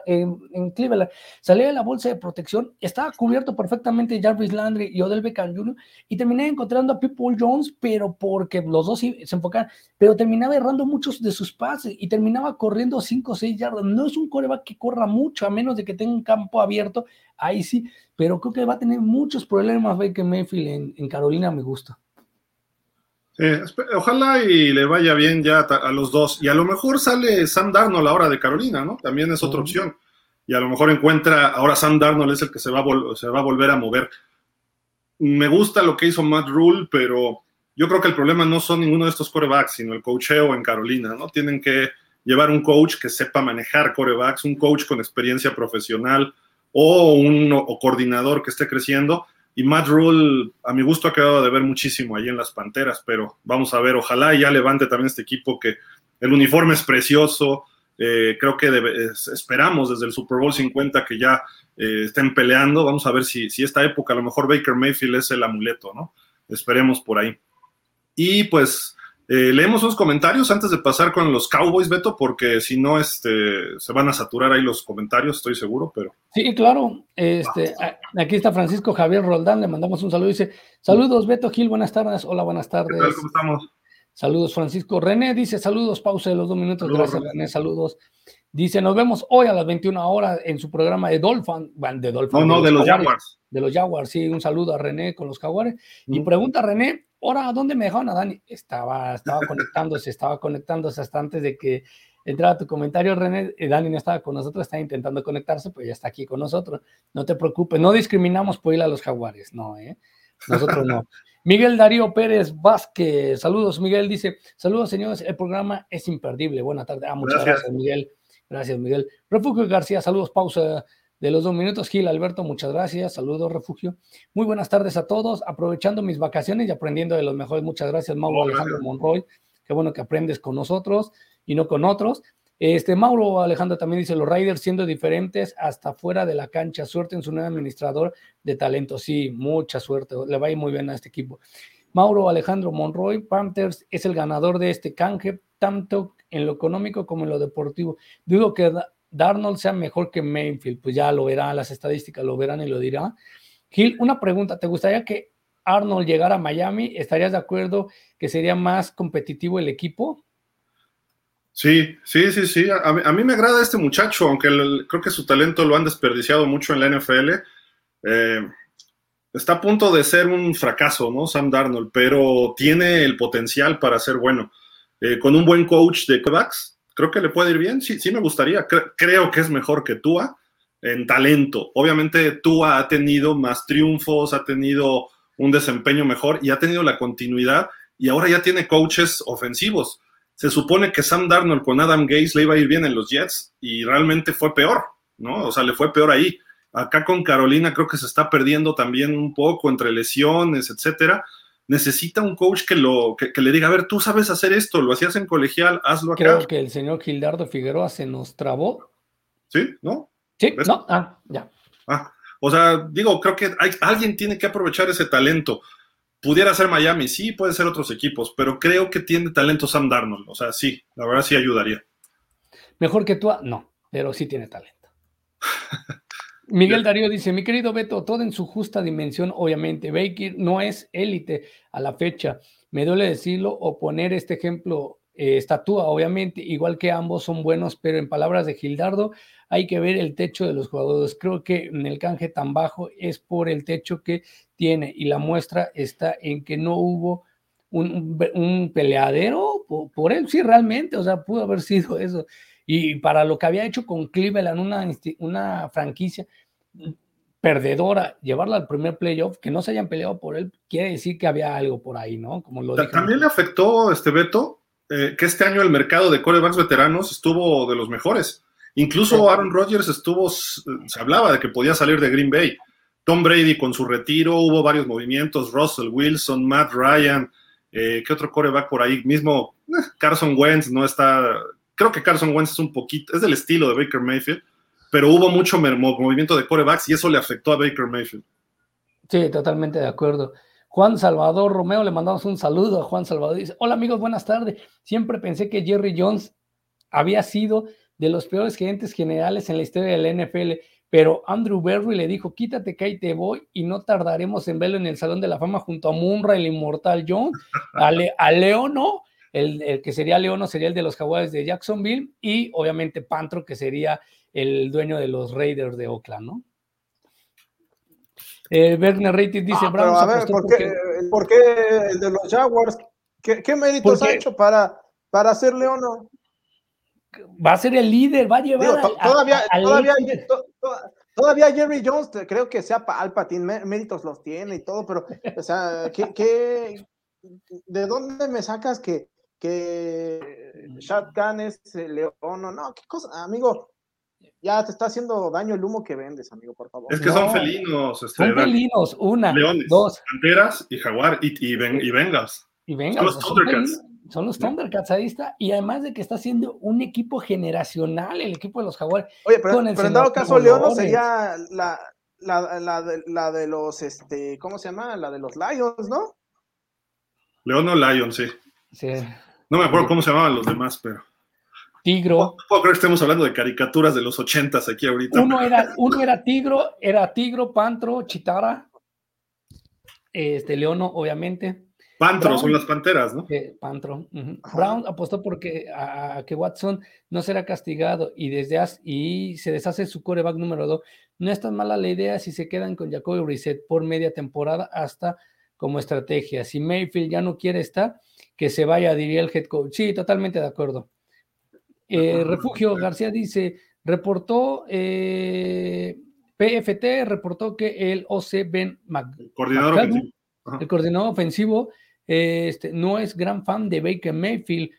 en, Cleveland? Salía de la bolsa de protección, estaba cubierto perfectamente Jarvis Landry y Odell Beckham Jr. y terminé encontrando a People Jones, pero porque los dos se enfocaban, pero terminaba errando muchos de sus pases y terminaba corriendo 5 o 6 yardas. No es un coreback que corra mucho, a menos de que tenga un campo abierto, ahí sí, pero creo que va a tener muchos problemas Baker Mayfield en Carolina, me gusta. Eh, ojalá y le vaya bien ya a los dos. Y a lo mejor sale Sam Darnold a la hora de Carolina, ¿no? También es otra opción. Y a lo mejor encuentra, ahora Sam Darnold es el que se va, a se va a volver a mover. Me gusta lo que hizo Matt Rule, pero yo creo que el problema no son ninguno de estos corebacks, sino el coacheo en Carolina, ¿no? Tienen que llevar un coach que sepa manejar corebacks, un coach con experiencia profesional o un o coordinador que esté creciendo y Matt Rule, a mi gusto, ha quedado de ver muchísimo ahí en las Panteras, pero vamos a ver, ojalá ya levante también este equipo que el uniforme es precioso. Eh, creo que esperamos desde el Super Bowl 50 que ya eh, estén peleando. Vamos a ver si, si esta época, a lo mejor Baker Mayfield es el amuleto, ¿no? Esperemos por ahí. Y pues eh, leemos unos comentarios antes de pasar con los Cowboys, Beto, porque si no, este, se van a saturar ahí los comentarios, estoy seguro, pero. Sí, claro. Este, aquí está Francisco Javier Roldán, le mandamos un saludo. Dice: Saludos, Beto Gil, buenas tardes. Hola, buenas tardes. ¿Cómo estamos? Saludos, Francisco. René dice: Saludos, pausa de los dos minutos. Gracias, René. Saludos. Dice: Nos vemos hoy a las 21 horas en su programa de Dolphin. De Dolphin no, no, de los, Jaguars. De los Jaguars, sí. Un saludo a René con los Jaguars. Y pregunta René: ahora, ¿dónde me dejaron a Dani? Estaba, estaba conectándose, estaba conectándose hasta antes de que entrara tu comentario, René. Eh, Dani no estaba con nosotros, está intentando conectarse, pues ya está aquí con nosotros. No te preocupes, no discriminamos por ir a los jaguares, no, ¿eh? Nosotros no. Miguel Darío Pérez Vázquez, saludos, Miguel dice, saludos señores, el programa es imperdible. Buenas tardes. Ah, muchas gracias Miguel. Gracias, Miguel. Refugio García, saludos, pausa de los dos minutos. Gil Alberto, muchas gracias. Saludos, refugio. Muy buenas tardes a todos. Aprovechando mis vacaciones y aprendiendo de los mejores. Muchas gracias, Mauro Alejandro Monroy. Qué bueno que aprendes con nosotros y no con otros. Este Mauro Alejandro también dice: los Raiders siendo diferentes hasta fuera de la cancha. Suerte en su nuevo administrador de talento. Sí, mucha suerte. Le va a ir muy bien a este equipo. Mauro Alejandro Monroy, Panthers es el ganador de este canje, tanto en lo económico como en lo deportivo. Dudo que Darnold sea mejor que Mayfield, pues ya lo verán, las estadísticas lo verán y lo dirán. Gil, una pregunta, ¿te gustaría que Arnold llegara a Miami? ¿Estarías de acuerdo que sería más competitivo el equipo? Sí, sí, sí, sí. A, mí, me agrada este muchacho, aunque creo que su talento lo han desperdiciado mucho en la NFL. Eh, está a punto de ser un fracaso, ¿no? Sam Darnold, pero tiene el potencial para ser bueno. Eh, con un buen coach de quarterbacks, creo que le puede ir bien. Sí, sí me gustaría. creo que es mejor que Tua en talento. Obviamente Tua ha tenido más triunfos, ha tenido un desempeño mejor y ha tenido la continuidad y ahora ya tiene coaches ofensivos se supone que Sam Darnold con Adam Gates le iba a ir bien en los Jets y realmente fue peor, ¿no? O sea, le fue peor ahí. Acá con Carolina creo que se está perdiendo también un poco entre lesiones, etcétera. Necesita un coach que, lo, que, le diga, a ver, tú sabes hacer esto, lo hacías en colegial, hazlo acá. Creo que el señor Gildardo Figueroa se nos trabó. ¿Sí? ¿No? Sí, no, ah, ya. Ah, o sea, digo, creo que hay, alguien tiene que aprovechar ese talento. Pudiera ser Miami, sí, puede ser otros equipos, pero creo que tiene talento Sam Darnold. O sea, sí, la verdad sí ayudaría. Mejor que tú, no, pero sí tiene talento. Miguel Darío dice, mi querido Beto, todo en su justa dimensión, obviamente. Baker no es élite a la fecha. Me duele decirlo o poner este ejemplo, eh, estatua, obviamente, igual que ambos son buenos, pero en palabras de Gildardo, hay que ver el techo de los jugadores. Creo que en el canje tan bajo es por el techo que tiene y la muestra está en que no hubo un, peleadero por, él, sí, realmente, o sea, pudo haber sido eso. Y para lo que había hecho con Cleveland, una, una franquicia perdedora, llevarla al primer playoff, que no se hayan peleado por él, quiere decir que había algo por ahí, ¿no? Como lo También le afectó, este Beto, eh, que este año el mercado de corebacks veteranos estuvo de los mejores. Incluso Aaron Rodgers estuvo, se hablaba de que podía salir de Green Bay. Tom Brady con su retiro, hubo varios movimientos, Russell Wilson, Matt Ryan, eh, ¿qué otro coreback por ahí? Mismo eh, Carson Wentz no está, creo que Carson Wentz es un poquito, es del estilo de Baker Mayfield, pero hubo mucho movimiento de corebacks y eso le afectó a Baker Mayfield. Sí, totalmente de acuerdo. Juan Salvador Romeo, le mandamos un saludo a Juan Salvador. Dice, hola amigos, buenas tardes. Siempre pensé que Jerry Jones había sido de los peores gerentes generales en la historia del NFL, pero Andrew Berry le dijo, quítate que ahí te voy y no tardaremos en verlo en el Salón de la Fama junto a Munra, el inmortal John, a, Leono, el, que sería Leono sería el de los Jaguares de Jacksonville y obviamente Pantro, que sería el dueño de los Raiders de Oakland, ¿no? Eh, Werner Reitz dice, ah, a ver, ¿por qué, el de los Jaguars? ¿Qué, méritos ha hecho para, para ser Leono? va a ser el líder, va a llevar. todavía, todavía, Jerry Jones, creo que sea Alpatine, méritos los tiene y todo, pero, o sea, ¿qué, de dónde me sacas que, que Shad Khan es León? No, no, qué cosa, amigo. Ya te está haciendo daño el humo que vendes, amigo, por favor. Es que son felinos. Este, son felinos, una, leones, dos. Panteras y jaguar y, y, y, vengas. Y vengas. los Thundercats. Son los Thundercats, ahí está. Y además de que está siendo un equipo generacional, el equipo de los Jaguares. Oye, pero, en dado caso, León sería la, la, la, de, la de los, este, ¿cómo se llama? La de los Lions, ¿no? León o Lions, sí. Sí. No me acuerdo cómo se llamaban los demás, pero. Tigro. No puedo creer que estemos hablando de caricaturas de los ochentas aquí ahorita. Uno era, uno era Tigro, era Tigro, Pantro, Chitara, este, Leono, obviamente. Pantro son las panteras, ¿no? Pantro. Brown apostó porque a, que Watson no será castigado y desde y se deshace su coreback número 2. No es tan mala la idea si se quedan con Jacoby Reset por media temporada hasta como estrategia. Si Mayfield ya no quiere estar, que se vaya, diría el head coach. Sí, totalmente de acuerdo. Eh, Refugio García dice, reportó eh, PFT, reportó que el OC Ben coordinador el coordinador ofensivo este, no es gran fan de Baker Mayfield.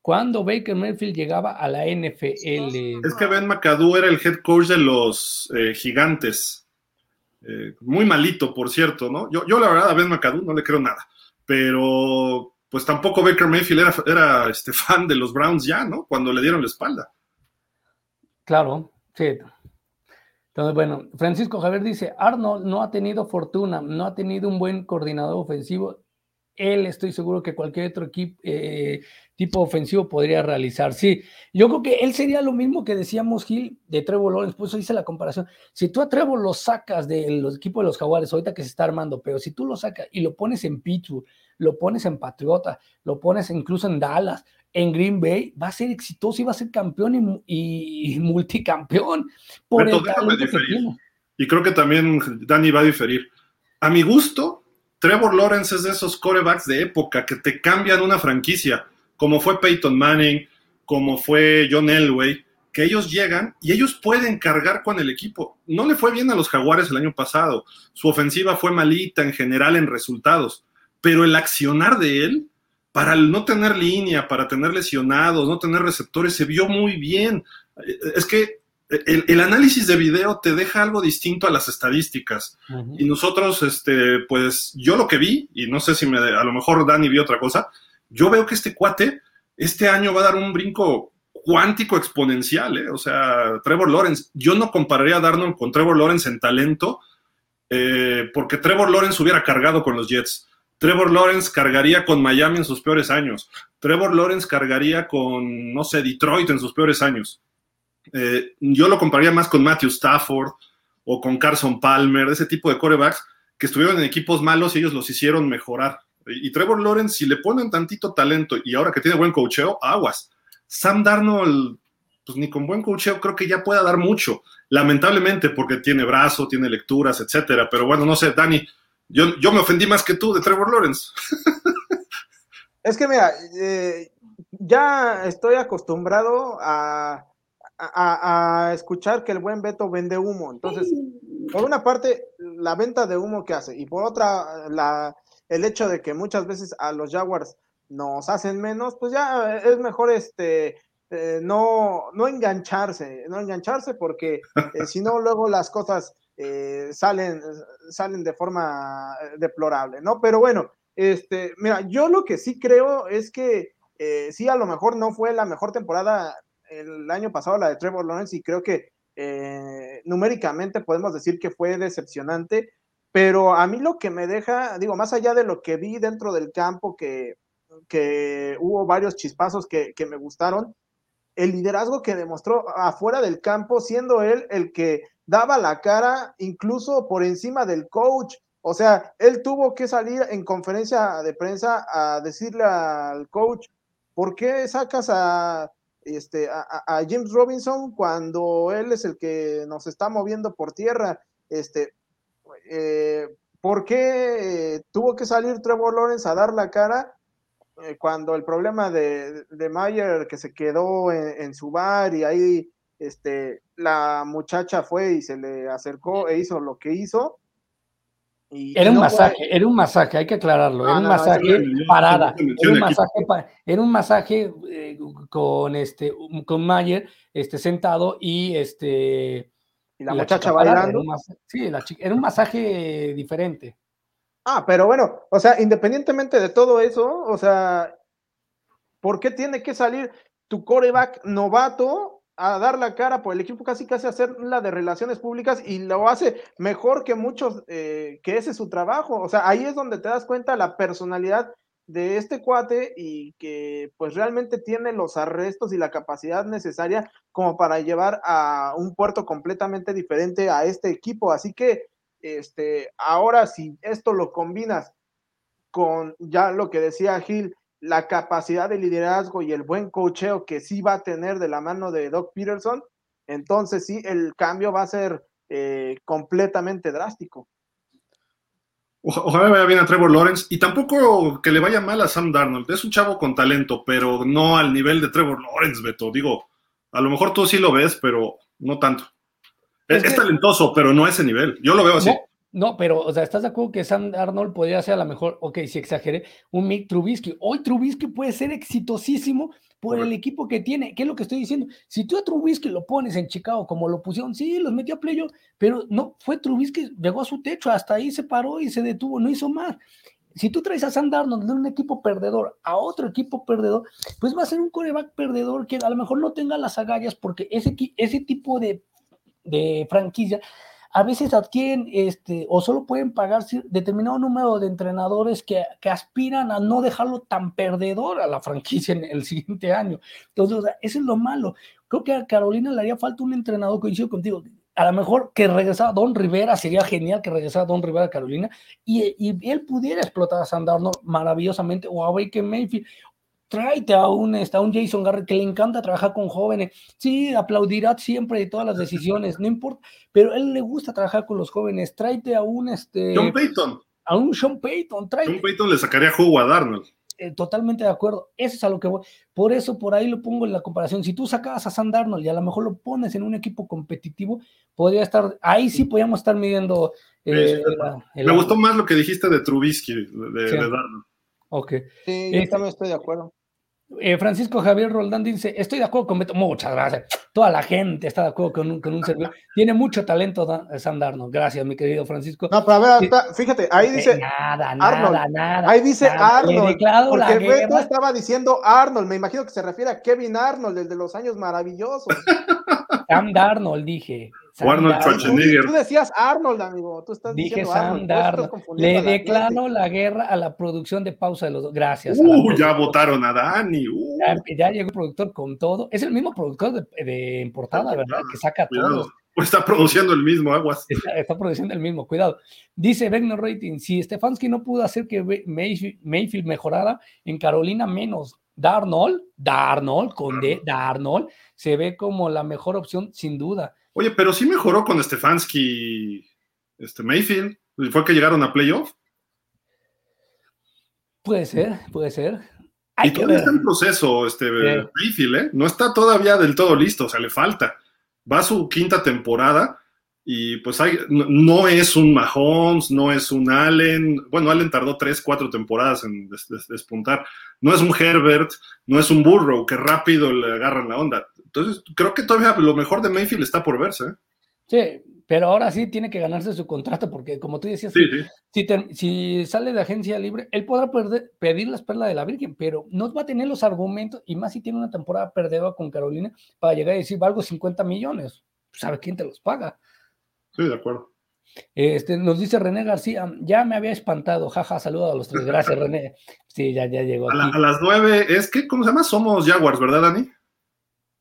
Cuando Baker Mayfield llegaba a la NFL. Es que Ben McAdoo era el head coach de los eh, gigantes. Muy malito, por cierto, ¿no? Yo, yo, la verdad a Ben McAdoo no le creo nada. Pero pues tampoco Baker Mayfield era, era este, fan de los Browns ya, ¿no? Cuando le dieron la espalda. Claro, sí. Entonces, bueno, Francisco Javier dice, Arnold no ha tenido fortuna, no ha tenido un buen coordinador ofensivo. Él estoy seguro que cualquier otro equipo, eh, tipo ofensivo podría realizar. Sí, yo creo que él sería lo mismo que decíamos Gil de Trevor Lawrence, pues eso hice la comparación. Si tú a Trevor lo sacas del equipo de los Jaguares, ahorita que se está armando, pero si tú lo sacas y lo pones en Pittsburgh, lo pones en Patriota, lo pones incluso en Dallas, en Green Bay, va a ser exitoso y va a ser campeón y, multicampeón por el Y creo que también Dani va a diferir. A mi gusto, Trevor Lawrence es de esos corebacks de época que te cambian una franquicia, como fue Peyton Manning, como fue John Elway, que ellos llegan y ellos pueden cargar con el equipo. No le fue bien a los Jaguares el año pasado, su ofensiva fue malita en general en resultados, pero el accionar de él para no tener línea, para tener lesionados, no tener receptores, se vio muy bien. Es que el, análisis de video te deja algo distinto a las estadísticas. Y nosotros, este, pues yo lo que vi, y no sé si me, a lo mejor Dani vio otra cosa, yo veo que este cuate este año va a dar un brinco cuántico exponencial, ¿eh? o sea, Trevor Lawrence, yo no compararía a Darnold con Trevor Lawrence en talento, eh, porque Trevor Lawrence hubiera cargado con los Jets. Trevor Lawrence cargaría con Miami en sus peores años. Trevor Lawrence cargaría con, no sé, Detroit en sus peores años. Eh, yo lo compararía más con Matthew Stafford o con Carson Palmer, ese tipo de corebacks que estuvieron en equipos malos y ellos los hicieron mejorar. Y Trevor Lawrence, si le ponen tantito talento y ahora que tiene buen cocheo, aguas. Sam Darnold, pues ni con buen cocheo creo que ya pueda dar mucho. Lamentablemente, porque tiene brazo, tiene lecturas, etcétera. Pero bueno, no sé, Dani, yo, me ofendí más que tú de Trevor Lawrence. Es que mira, eh, ya estoy acostumbrado a, escuchar que el buen Beto vende humo. Entonces, por una parte, la venta de humo que hace, y por otra, la, el hecho de que muchas veces a los Jaguars nos hacen menos, pues ya es mejor este eh, no, no engancharse, no engancharse, porque eh, si no, luego las cosas eh, salen, salen de forma eh, deplorable, ¿no? Pero bueno, este, mira, yo lo que sí creo es que eh, sí, a lo mejor no fue la mejor temporada el año pasado, la de Trevor Lawrence, y creo que numéricamente podemos decir que fue decepcionante, pero a mí lo que me deja, digo, más allá de lo que vi dentro del campo, que, que hubo varios chispazos que, que me gustaron, el liderazgo que demostró afuera del campo, siendo él el que daba la cara incluso por encima del coach. O sea, él tuvo que salir en conferencia de prensa a decirle al coach, ¿por qué sacas a, este, a, James Robinson cuando él es el que nos está moviendo por tierra? Este, eh, ¿Por qué tuvo que salir Trevor Lawrence a dar la cara eh, cuando el problema de, de Mayer que se quedó en, su bar y ahí este, la muchacha fue y se le acercó e hizo lo que hizo. Era un masaje, era un masaje, hay que aclararlo, era un masaje parada, era un masaje, era un masaje con este, con Mayer, este, sentado y este. Y la, muchacha bailando. sí, era un masaje diferente. Ah, pero bueno, o sea, independientemente de todo eso, o sea, ¿por qué tiene que salir tu coreback novato a dar la cara por el equipo casi casi hacer la de relaciones públicas y lo hace mejor que muchos, eh, que ese es su trabajo. O sea, ahí es donde te das cuenta la personalidad de este cuate y que pues realmente tiene los arrestos y la capacidad necesaria como para llevar a un puerto completamente diferente a este equipo. Así que este, ahora si esto lo combinas con ya lo que decía Gil, la capacidad de liderazgo y el buen cocheo que sí va a tener de la mano de Doc Peterson, entonces sí, el cambio va a ser eh, completamente drástico. ojalá vaya bien a Trevor Lawrence y tampoco que le vaya mal a Sam Darnold. Es un chavo con talento, pero no al nivel de Trevor Lawrence, Beto. Digo, a lo mejor tú sí lo ves, pero no tanto. Es, talentoso, pero no a ese nivel. Yo lo veo así. No, pero, o sea, ¿estás de acuerdo que Sam Arnold podría ser a lo mejor, ok, si exageré, un Mick Trubisky? Hoy Trubisky puede ser exitosísimo por el equipo que tiene. ¿Qué es lo que estoy diciendo? Si tú a Trubisky lo pones en Chicago como lo pusieron, sí, los metió a playo, pero no, fue Trubisky, llegó a su techo, hasta ahí se paró y se detuvo, no hizo más. si tú traes a Sam Darnold de un equipo perdedor a otro equipo perdedor, pues va a ser un coreback perdedor que a lo mejor no tenga las agallas porque ese, ese tipo de, de franquicia a veces adquieren este, o solo pueden pagar determinado número de entrenadores que, aspiran a no dejarlo tan perdedor a la franquicia en el siguiente año. Entonces, eso es lo malo. Creo que a Carolina le haría falta un entrenador, coincido contigo, a lo mejor que regresara Don Rivera, sería genial que regresara Don Rivera a Carolina y, él pudiera explotar a Sandarno maravillosamente o a Baker Mayfield tráete a un, este, a un Jason Garrett que le encanta trabajar con jóvenes. Sí, aplaudirá siempre de todas las decisiones, no importa, pero a él le gusta trabajar con los jóvenes. Tráete a un este. John Payton. A un Sean Payton. Tráete. John Payton le sacaría jugo a Darnold. Eh, totalmente de acuerdo. Eso es a lo que voy. Por eso, por ahí lo pongo en la comparación. Si tú sacabas a Sam Darnold y a lo mejor lo pones en un equipo competitivo, podría estar. Ahí sí podríamos estar midiendo. Eh, Me gustó más lo que dijiste de Trubisky, de, de Darnold. Ok. Sí, yo este también estoy de acuerdo. Eh, Francisco Javier Roldán dice, estoy de acuerdo con Beto, muchas gracias, toda la gente está de acuerdo con un, con un servidor, tiene mucho talento Sam Darnold, gracias mi querido Francisco. No, pero a ver, fíjate, ahí dice nada, nada, nada, ahí dice Arnold, porque Beto estaba diciendo Arnold, me imagino que se refiere a Kevin Arnold, el de los años maravillosos. Sam Darnold, dije. Arnold Schwarzenegger. Tú, decías Arnold, amigo. Tú estás Dije Sam Darnold. Le declaro la, guerra a la producción de pausa de los dos. Gracias. Uh, ya votaron a Dani. Uh. Ya, llegó el productor con todo. Es el mismo productor de, de portada, ¿verdad? Que saca todo. Pues está produciendo el mismo, aguas. Está, produciendo el mismo, cuidado. Dice Wegner Rating, si Stefanski no pudo hacer que Mayfield mejorara, en Carolina menos. Darnold, Darnold, con D, Darnold, se ve como la mejor opción, sin duda. Oye, pero sí mejoró con Stefanski este, Mayfield. ¿Fue que llegaron a playoff? Puede ser, puede ser. y todavía está en proceso este Mayfield, ¿eh? No está todavía del todo listo, o sea, le falta. Va a su quinta temporada y pues hay, no, es un Mahomes, no es un Allen. Bueno, Allen tardó tres, cuatro temporadas en despuntar. No es un Herbert, no es un Burrow que rápido le agarran la onda. Entonces, creo que todavía lo mejor de Mayfield está por verse. ¿eh? Sí, pero ahora sí tiene que ganarse su contrato, porque como tú decías, Si, sale de agencia libre, él podrá pedir las perlas de la Virgen, pero no va a tener los argumentos, y más si tiene una temporada perdedora con Carolina, para llegar a decir, valgo 50 millones. ¿Sabe quién te los paga? Sí, de acuerdo. Este, nos dice René García, ya me había espantado, jaja, saludo a los tres, gracias René. Sí, ya, ya llegó. A, a, las nueve, es que, ¿cómo se llama? Somos Jaguars, ¿verdad, Dani?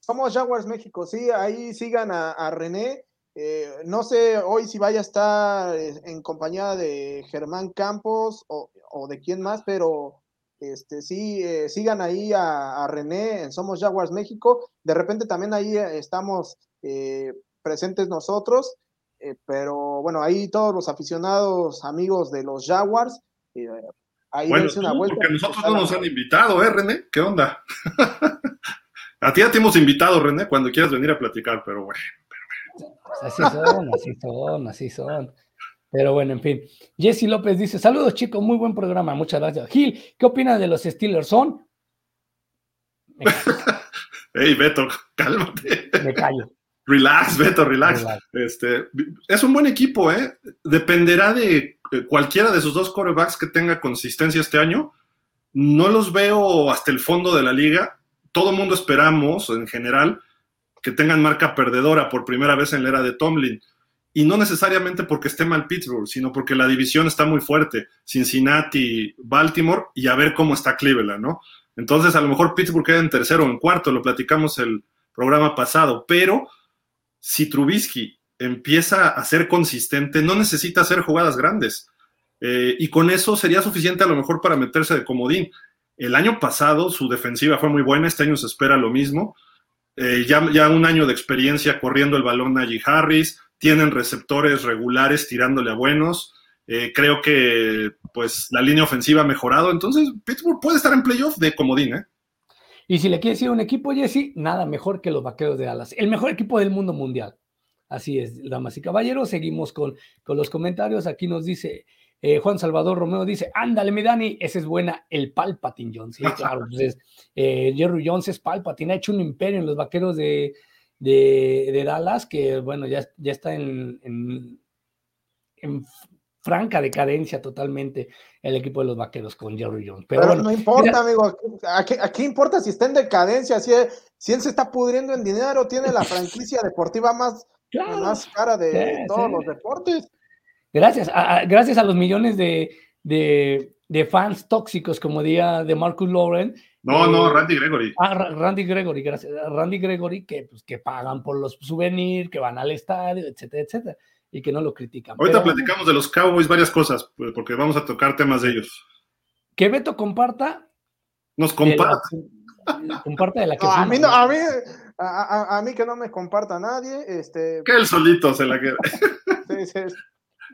Somos Jaguars México, sí, ahí sigan a, René. Eh, no sé hoy si vaya a estar eh, en compañía de Germán Campos o, de quién más, pero este, sí, eh, sigan ahí a, René en Somos Jaguars México. De repente también ahí estamos presentes nosotros, pero bueno, ahí todos los aficionados, amigos de los Jaguars, ahí bueno, una vuelta. Porque nosotros no nos han invitado, ¿eh, René? ¿Qué onda? A ti ya te hemos invitado, René, cuando quieras venir a platicar, pero bueno. Así son, así son, así son. Pero bueno, en fin. Jesse López dice: Saludos, chicos, muy buen programa, muchas gracias. Gil, ¿qué opinas de los Steelers? ¿Son? Ey, Beto, cálmate. Me callo. Relax, Beto, relax. Este, es un buen equipo, ¿eh? Dependerá de cualquiera de sus dos corebacks que tenga consistencia este año. No los veo hasta el fondo de la liga todo mundo esperamos, en general, que tengan marca perdedora por primera vez en la era de Tomlin. Y no necesariamente porque esté mal Pittsburgh, sino porque la división está muy fuerte. Cincinnati, Baltimore y a ver cómo está Cleveland, ¿no? Entonces, a lo mejor Pittsburgh queda en tercero o en cuarto, lo platicamos el programa pasado, pero si Trubisky empieza a ser consistente, no necesita hacer jugadas grandes. Eh, y con eso sería suficiente a lo mejor para meterse de comodín. El año pasado su defensiva fue muy buena, este año se espera lo mismo. Eh, ya, un año de experiencia corriendo el balón allí Harris, tienen receptores regulares tirándole a buenos. Eh, creo que pues la línea ofensiva ha mejorado, entonces Pittsburgh puede estar en playoff de comodín, ¿eh? Y si le quiere decir un equipo, Jesse, nada mejor que los vaqueros de Dallas, el mejor equipo del mundo mundial. Así es, damas y caballeros, seguimos con, con los comentarios. Aquí nos dice eh, Juan Salvador Romeo dice, ándale, mi Dani, esa es buena, el Palpatine Jones. Sí, claro, pues eh, Jerry Jones es Palpatine, ha hecho un imperio en los vaqueros de, de, Dallas, que bueno, ya, ya está en, franca decadencia totalmente el equipo de los vaqueros con Jerry Jones. Pero, no importa, amigo. ¿A qué, importa si está en decadencia? Si, si él se está pudriendo en dinero, tiene la franquicia deportiva más, más cara de todos los deportes. Gracias a, gracias a los millones de, de, fans tóxicos, como diría de Marcus Lauren. No, no, eh, Randy Gregory. Ah, Randy Gregory, gracias. Randy Gregory, que, pues, que pagan por los souvenirs, que van al estadio, etcétera, etcétera, y que no lo critican. Ahorita platicamos de los Cowboys varias cosas, pues, porque vamos a tocar temas de ellos. Que Beto comparta. Nos comparta. comparta de la que. a, mí no, a, mí, a, mí que no me comparta nadie. Este... Que él solito se la queda. sí, sí.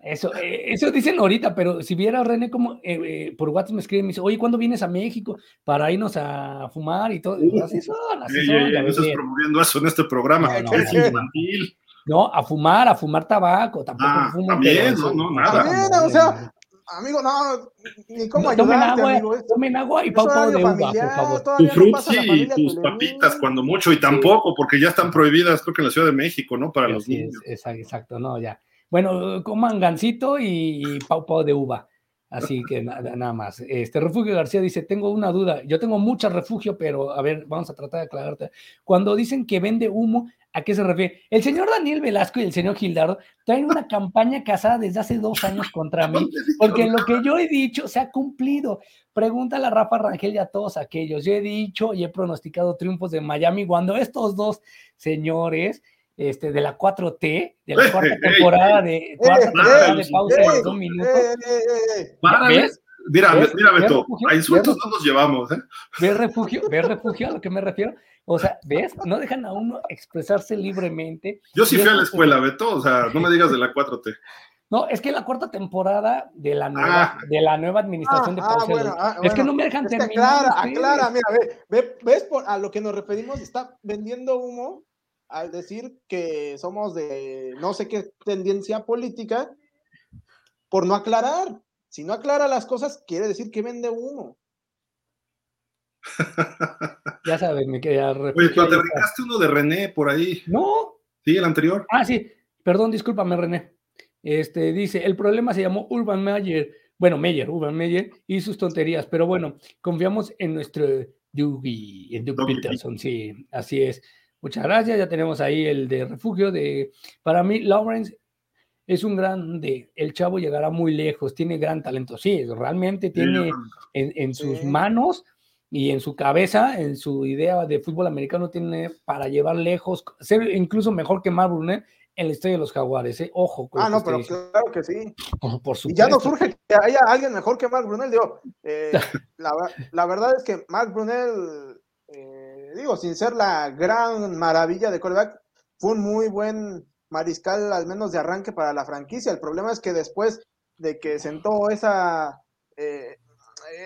Eso, eh, eso dicen ahorita, pero si viera René como eh, eh, por WhatsApp me escribe me dice, oye, ¿cuándo vienes a México para irnos a fumar y todo? así son, así son, no estás promoviendo eso en este programa, no, es infantil. No, a fumar, a fumar tabaco, tampoco ah, fumo. También, no, no, nada. También, o sea, amigo, no, ni cómo no, tomen agua, amigo. Tomen agua y pau pau de uva, por favor. Tu frutzi y tus papitas, cuando mucho, y tampoco, porque ya están prohibidas, creo que en la Ciudad de México, ¿no? Para los niños. exacto, no, ya. Bueno, coman gancito y pau pau de uva. Así que nada más. Este Refugio García dice: Tengo una duda. Yo tengo mucho refugio, pero a ver, vamos a tratar de aclararte. Cuando dicen que vende humo, ¿a qué se refiere? El señor Daniel Velasco y el señor Gildardo traen una campaña casada desde hace dos años contra mí, porque lo que yo he dicho se ha cumplido. Pregúntale a Rafa Rangel y a todos aquellos. Yo he dicho y he pronosticado triunfos de Miami cuando estos dos señores este, de la 4T, de la cuarta temporada de, cuarta temporada de pausa de dos minutos. ¿Ves? Mira, mira, Beto, a insultos no nos llevamos, ¿eh? ¿Ves refugio? ¿Ves refugio a lo que me refiero? O sea, ¿ves? No dejan a uno expresarse libremente. Yo sí fui a la escuela, Beto, o sea, no me digas de la 4T. No, es que la cuarta temporada de la nueva, ah. de la nueva administración de ah, pausa. bueno, ah, es que no me dejan terminar. Aclara, aclara, mira, ve, ves por, a lo que nos referimos, está vendiendo humo al decir que somos de no sé qué tendencia política por no aclarar. Si no aclara las cosas, quiere decir que vende uno. ya sabes, me queda Oye, pero te brincaste uno de René por ahí. No. Sí, el anterior. Ah, sí. Perdón, discúlpame, René. Este dice: el problema se llamó Urban Meyer. Bueno, Meyer, Urban Meyer y sus tonterías, pero bueno, confiamos en nuestro Dougie, en Doug Peterson, sí, así es. Muchas gracias. Ya tenemos ahí el de refugio. De, para mí, Lawrence es un grande. El chavo llegará muy lejos. Tiene gran talento. Sí, realmente tiene en, sus manos y en su cabeza, en su idea de fútbol americano, tiene para llevar lejos, ser incluso mejor que Mark Brunner en la historia de los Jaguares. ¿eh? Ojo. ah, no, pero claro que sí. por y ya no surge que haya alguien mejor que Mark Brunel. Digo, eh, la, la, verdad es que Mark Brunel digo, sin ser la gran maravilla de quarterback, fue un muy buen mariscal, al menos de arranque para la franquicia. El problema es que después de que sentó esa, eh,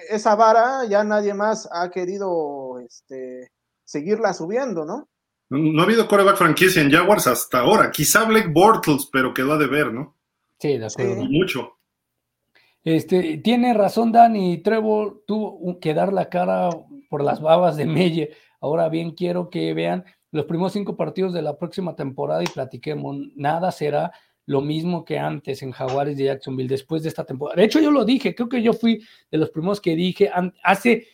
esa vara, ya nadie más ha querido este, seguirla subiendo, ¿no? No ha habido quarterback franquicia en Jaguars hasta ahora. Quizá Blake Bortles, pero quedó a deber, ¿no? Sí, de acuerdo. Mucho. Este, tiene razón Dani, Trevor tuvo que dar la cara por las babas de Melle. Ahora bien, quiero que vean los primeros cinco partidos de la próxima temporada y platiquemos. Nada será lo mismo que antes en Jaguares de Jacksonville después de esta temporada. De hecho, yo lo dije, creo que yo fui de los primeros que dije hace,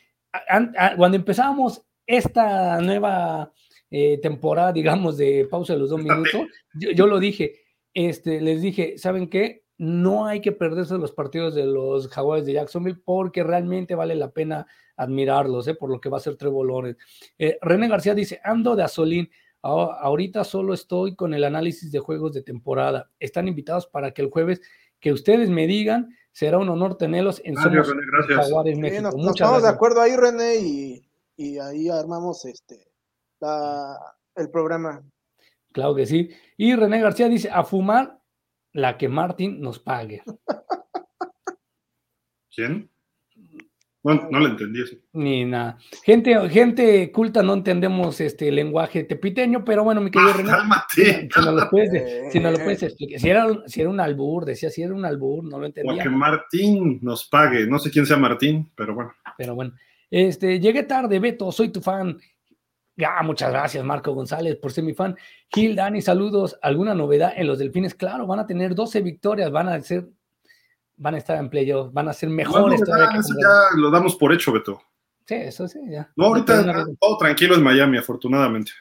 cuando empezábamos esta nueva eh, temporada, digamos, de pausa de los dos minutos, yo, yo, lo dije, este, les dije, ¿saben qué? no hay que perderse los partidos de los Jaguares de Jacksonville porque realmente vale la pena admirarlos, ¿eh? por lo que va a ser Trevor Lawrence. Eh, René García dice, ando de asolín, ahorita solo estoy con el análisis de juegos de temporada. Están invitados para que el jueves que ustedes me digan, será un honor tenerlos en Somos Jaguares México. nos, nos estamos de acuerdo ahí, René, y, ahí armamos este el programa. Claro que sí. Y René García dice, a fumar la que Martin nos pague. ¿Quién? No le entendí eso. Ni nada. Gente, gente culta no entendemos este lenguaje tepiteño, pero bueno, mi querido ah, René. Si no lo puedes, si no lo puedes explicar. Si era, si era un albur, decía si era un albur, no lo entendía. O que Martín nos pague. No sé quién sea Martín, pero bueno. Pero bueno. Este, llegué tarde, Beto, soy tu fan. Ah, muchas gracias, Marco González, por ser mi fan. Gil, Dani, saludos. ¿Alguna novedad en los delfines? Claro, van a tener 12 victorias, van a ser van a estar en playoffs, van a ser mejores no, todavía. Eso ya lo damos por hecho, Beto. Sí, eso sí, ya. No, ahorita todo tranquilo en Miami, afortunadamente.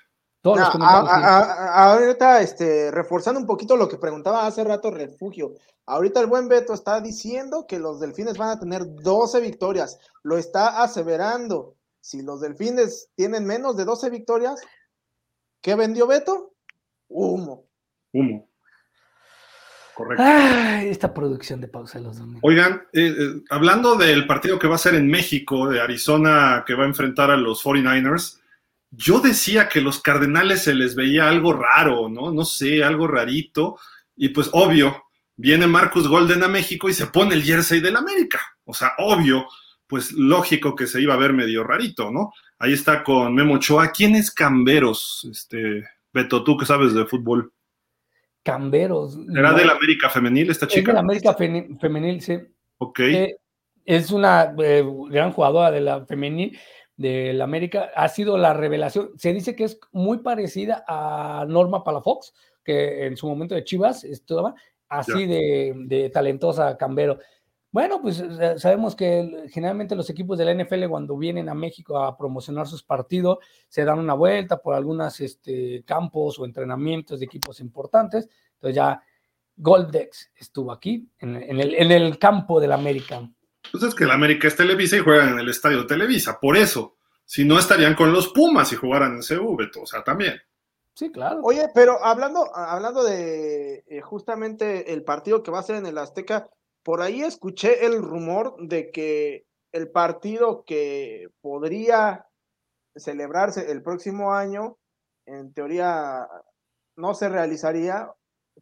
Todos no, a, a, a, ahorita, este, reforzando un poquito lo que preguntaba hace rato Refugio, ahorita el buen Beto está diciendo que los delfines van a tener 12 victorias, lo está aseverando. Si los delfines tienen menos de 12 victorias, ¿qué vendió Beto? Humo. Humo. Correcto. Ay, esta producción de pausa de los domingos. Oigan, eh, eh, hablando del partido que va a ser en México, de Arizona, que va a enfrentar a los 49ers, yo decía que los Cardenales se les veía algo raro, ¿no? No sé, algo rarito. Y pues obvio, viene Marcus Golden a México y se pone el jersey del América. O sea, obvio, pues lógico que se iba a ver medio rarito, ¿no? Ahí está con Memo Ochoa. ¿Quién es Camberos? Este, Beto, tú que sabes de fútbol. Camberos. ¿Era del América Femenil esta chica? Es del América Femenil, sí. Ok. Eh, es una eh, gran jugadora de la femenil del América. Ha sido la revelación. Se dice que es muy parecida a Norma Palafox, que en su momento de Chivas estaba así de, de, talentosa Cambero. Bueno, pues sabemos que generalmente los equipos de la NFL cuando vienen a México a promocionar sus partidos se dan una vuelta por algunos este, campos o entrenamientos de equipos importantes. Entonces ya Goldex estuvo aquí en, en, el, en el, campo del América. Pues es que el América es Televisa y juegan en el estadio Televisa, por eso. Si no estarían con los Pumas si jugaran en CV, o sea, también. Sí, claro. Oye, pero hablando, hablando de eh, justamente el partido que va a ser en el Azteca, por ahí escuché el rumor de que el partido que podría celebrarse el próximo año, en teoría no se realizaría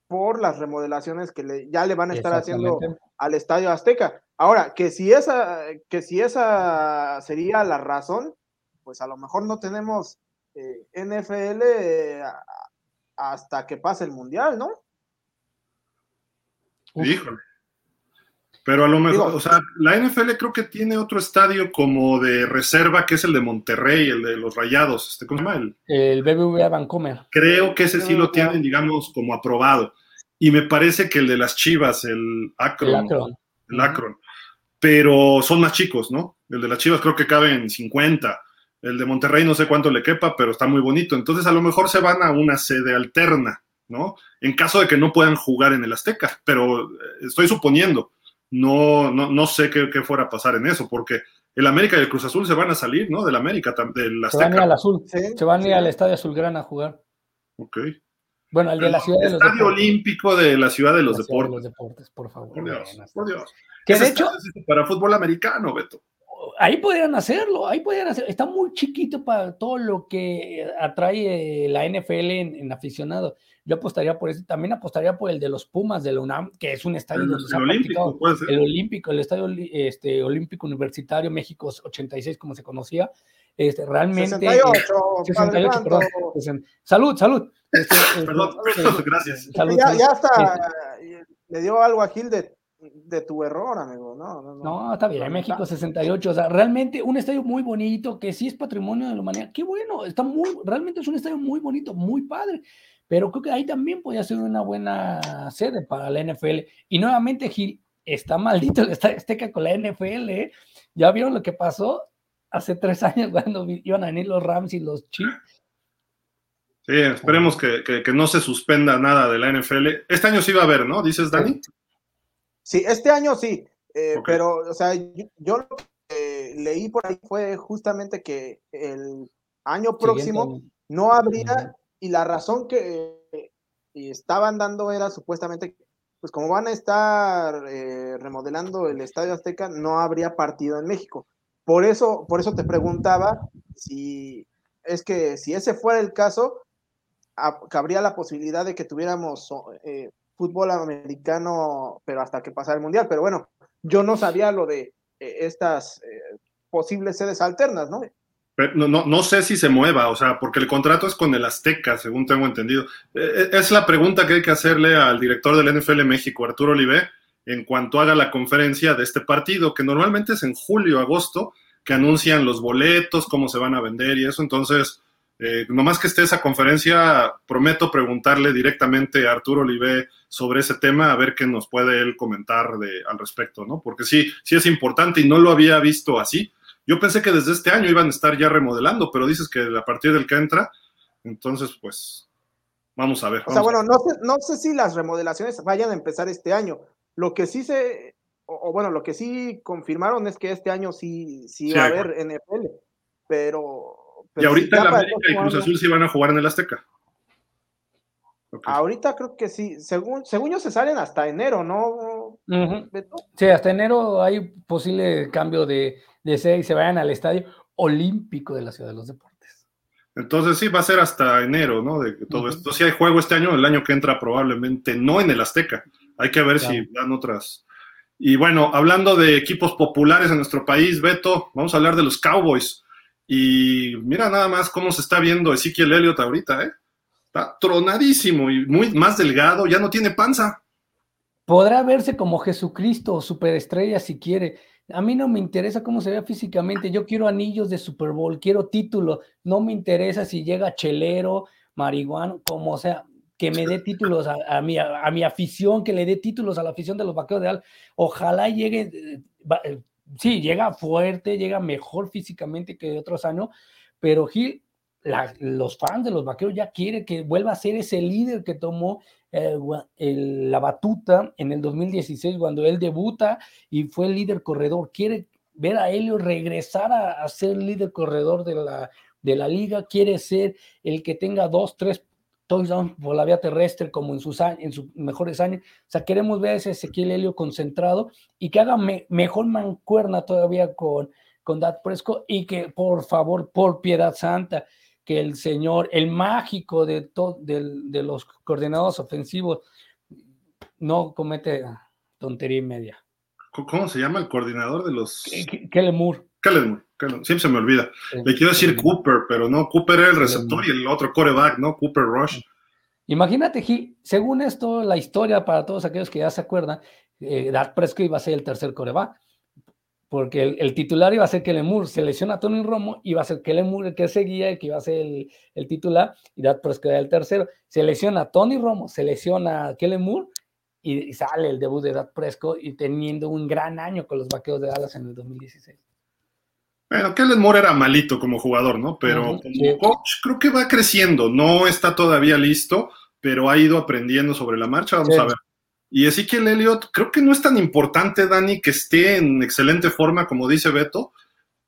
por las remodelaciones que le, ya le van a estar haciendo al Estadio Azteca. Ahora, que si esa, que si esa sería la razón, pues a lo mejor no tenemos eh, NFL eh, hasta que pase el Mundial, ¿no? Híjole. Pero a lo mejor, o sea, la NFL creo que tiene otro estadio como de reserva, que es el de Monterrey, el de los Rayados, este, ¿cómo se llama? El, el BBVA Vancomer. Creo que ese sí lo tienen, digamos, como aprobado. Y me parece que el de las Chivas, el Akron. El Akron. El Akron. Pero son más chicos, ¿no? El de las Chivas creo que caben 50. El de Monterrey no sé cuánto le quepa, pero está muy bonito. Entonces a lo mejor se van a una sede alterna, ¿no? En caso de que no puedan jugar en el Azteca, pero eh, estoy suponiendo no, no, no sé qué, qué, fuera a pasar en eso, porque el América y el Cruz Azul se van a salir, ¿no? Del América, del Azteca. Se van a ir al Azul, se van a ir al Estadio Azulgrana a jugar. Ok. Bueno, el de la ciudad de los Estadio Olímpico de la ciudad de los la deportes. De los deportes, por favor. Por Dios, por Dios. Que de hecho, para fútbol americano, Beto. Ahí podrían hacerlo, ahí podrían hacerlo. Está muy chiquito para todo lo que atrae la NFL en, en aficionados. Yo apostaría por ese, también apostaría por el de los Pumas de la UNAM, que es un estadio el, donde el se ha olímpico, el olímpico, el estadio este, olímpico universitario México 86 como se conocía, este, realmente 68, eh, 68 perdón, salud, salud. Este, perdón, este, perdón, gracias. Salud, ya, salud. ya hasta le dio algo a Gil de, tu error, amigo. No, no, no. No, está bien, México 68, o sea, realmente un estadio muy bonito, que sí es patrimonio de la humanidad. Qué bueno, está muy, realmente es un estadio muy bonito, muy padre pero creo que ahí también podría ser una buena sede para la NFL. Y nuevamente, Gil, está maldito el Estadio Azteca con la NFL. ¿eh? ¿Ya vieron lo que pasó hace tres años cuando iban a venir los Rams y los Chiefs? Sí, esperemos que, que, que, no se suspenda nada de la NFL. Este año sí va a haber, ¿no? ¿Dices, Dani? Sí, este año sí. Eh, okay. Pero, o sea, yo, yo lo que leí por ahí fue justamente que el año próximo Siguiente. no habría. Uh -huh y la razón que estaban dando era supuestamente, pues como van a estar eh, remodelando el Estadio Azteca, no habría partido en México. Por eso, por eso te preguntaba si es que si ese fuera el caso, cabría la posibilidad de que tuviéramos eh, fútbol americano, pero hasta que pasara el mundial. Pero bueno, yo no sabía lo de eh, estas posibles sedes alternas, ¿no? No, no, no, sé si se mueva, o sea, porque el contrato es con el Azteca, según tengo entendido. Es la pregunta que hay que hacerle al director del NFL México, Arturo Olivé, en cuanto haga la conferencia de este partido, que normalmente es en julio, agosto, que anuncian los boletos, cómo se van a vender y eso. Entonces, Eh, nomás que esté esa conferencia, prometo preguntarle directamente a Arturo Olivé sobre ese tema, a ver qué nos puede él comentar de, al respecto, ¿no? Porque sí, sí es importante y no lo había visto así. Yo pensé que desde este año iban a estar ya remodelando, pero dices que a partir del que entra, entonces pues vamos a ver. O sea, bueno, no sé, no sé si las remodelaciones vayan a empezar este año. Lo que sí se, o, bueno, lo que sí confirmaron es que este año sí, sí, va a haber NFL, pero... y ahorita en la América y Cruz Azul sí van a jugar en el Azteca. Ahorita creo que sí, según, según yo se salen hasta enero, ¿no? Sí, hasta enero hay posible cambio de, de sede y se vayan al estadio olímpico de la Ciudad de los Deportes. Entonces sí, va a ser hasta enero, ¿no? De todo esto. Si hay juego este año, el año que entra probablemente no en el Azteca. Hay que ver si dan otras. Y bueno, hablando de equipos populares en nuestro país, Beto, vamos a hablar de los Cowboys. Y mira nada más cómo se está viendo Ezequiel Elliott ahorita, ¿eh? Está tronadísimo y muy más delgado, ya no tiene panza. Podrá verse como Jesucristo o superestrella si quiere. A mí no me interesa cómo se vea físicamente. Yo quiero anillos de Super Bowl, quiero título. No me interesa si llega chelero, marihuana, como sea. Que me dé títulos a, mi, a, mi, afición, que le dé títulos a la afición de los vaqueros de Al. Ojalá llegue, eh, eh, sí, llega fuerte, llega mejor físicamente que de otros años, pero Gil los fans de los vaqueros ya quieren que vuelva a ser ese líder que tomó eh, la batuta en el 2016 cuando él debuta y fue el líder corredor. Quiere ver a Helio regresar a, ser líder corredor de la, de la liga, quiere ser el que tenga dos, tres touchdowns por la vía terrestre como en sus, en sus mejores años. O sea, queremos ver a ese Ezequiel Helio concentrado y que haga mejor mancuerna todavía con, con Dad Presco y que por favor, por piedad santa, que el señor, el mágico de, de, los coordinados ofensivos, no comete tontería y media. ¿Cómo se llama el coordinador de los... Kellen Moore. Kellen siempre se me olvida. Le quiero decir Cooper, pero no, Cooper era el receptor y el otro coreback, ¿no? Cooper Rush. Imagínate, según esto, la historia para todos aquellos que ya se acuerdan, eh, Dak Prescott iba a ser el tercer coreback porque el, titular iba a ser Kellen Moore, se lesiona a Tony Romo, iba a ser Kellen Moore el que seguía, el que iba a ser el, titular, y Dak Prescott era el tercero. Se lesiona a Tony Romo, se lesiona a Kellen Moore, y, sale el debut de Dak Prescott y teniendo un gran año con los vaqueros de Dallas en el 2016. Bueno, Kellen Moore era malito como jugador, ¿no? Pero como coach creo que va creciendo, no está todavía listo, pero ha ido aprendiendo sobre la marcha, vamos a ver. Y Ezequiel Elliott, creo que no es tan importante, Dani, que esté en excelente forma, como dice Beto,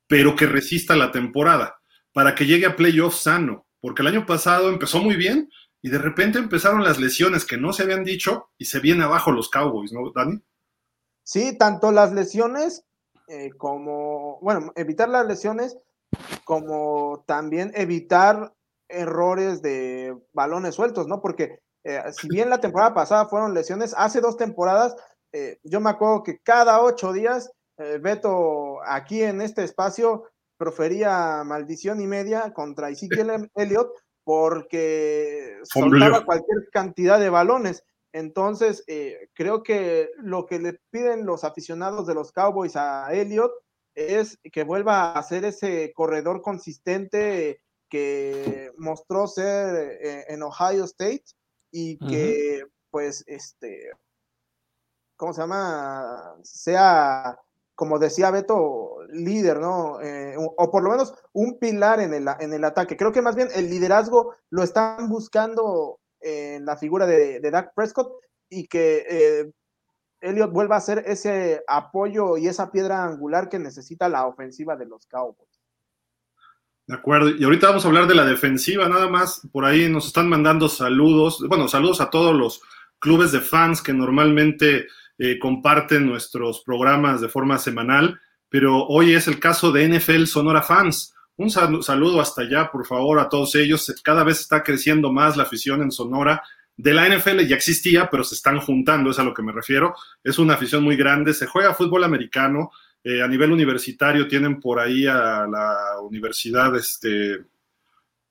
pero que resista la temporada, para que llegue a playoff sano, porque el año pasado empezó muy bien y de repente empezaron las lesiones que no se habían dicho y se viene abajo los Cowboys, ¿no, Dani? Sí, tanto las lesiones eh, como, bueno, evitar las lesiones, como también evitar errores de balones sueltos, ¿no? Porque eh, si bien la temporada pasada fueron lesiones, hace dos temporadas, eh, yo me acuerdo que cada ocho días, eh, Beto aquí en este espacio profería maldición y media contra Ezekiel Elliott porque soltaba cualquier cantidad de balones. Entonces, creo que lo que le piden los aficionados de los Cowboys a Elliott es que vuelva a ser ese corredor consistente que mostró ser en Ohio State y que, pues, este, ¿cómo se llama? Sea, como decía Beto, líder, ¿no? Eh, o por lo menos un pilar en el, en el ataque. Creo que más bien el liderazgo lo están buscando en la figura de, Dak Prescott y que eh, Elliot vuelva a ser ese apoyo y esa piedra angular que necesita la ofensiva de los Cowboys. De acuerdo, y ahorita vamos a hablar de la defensiva, nada más por ahí nos están mandando saludos, bueno, saludos a todos los clubes de fans que normalmente eh, comparten nuestros programas de forma semanal, pero hoy es el caso de NFL Sonora Fans. Un saludo hasta allá, por favor, a todos ellos. Cada vez está creciendo más la afición en Sonora. De la NFL ya existía, pero se están juntando, es a lo que me refiero. Es una afición muy grande, se juega fútbol americano, eh, a nivel universitario tienen por ahí a la universidad, este,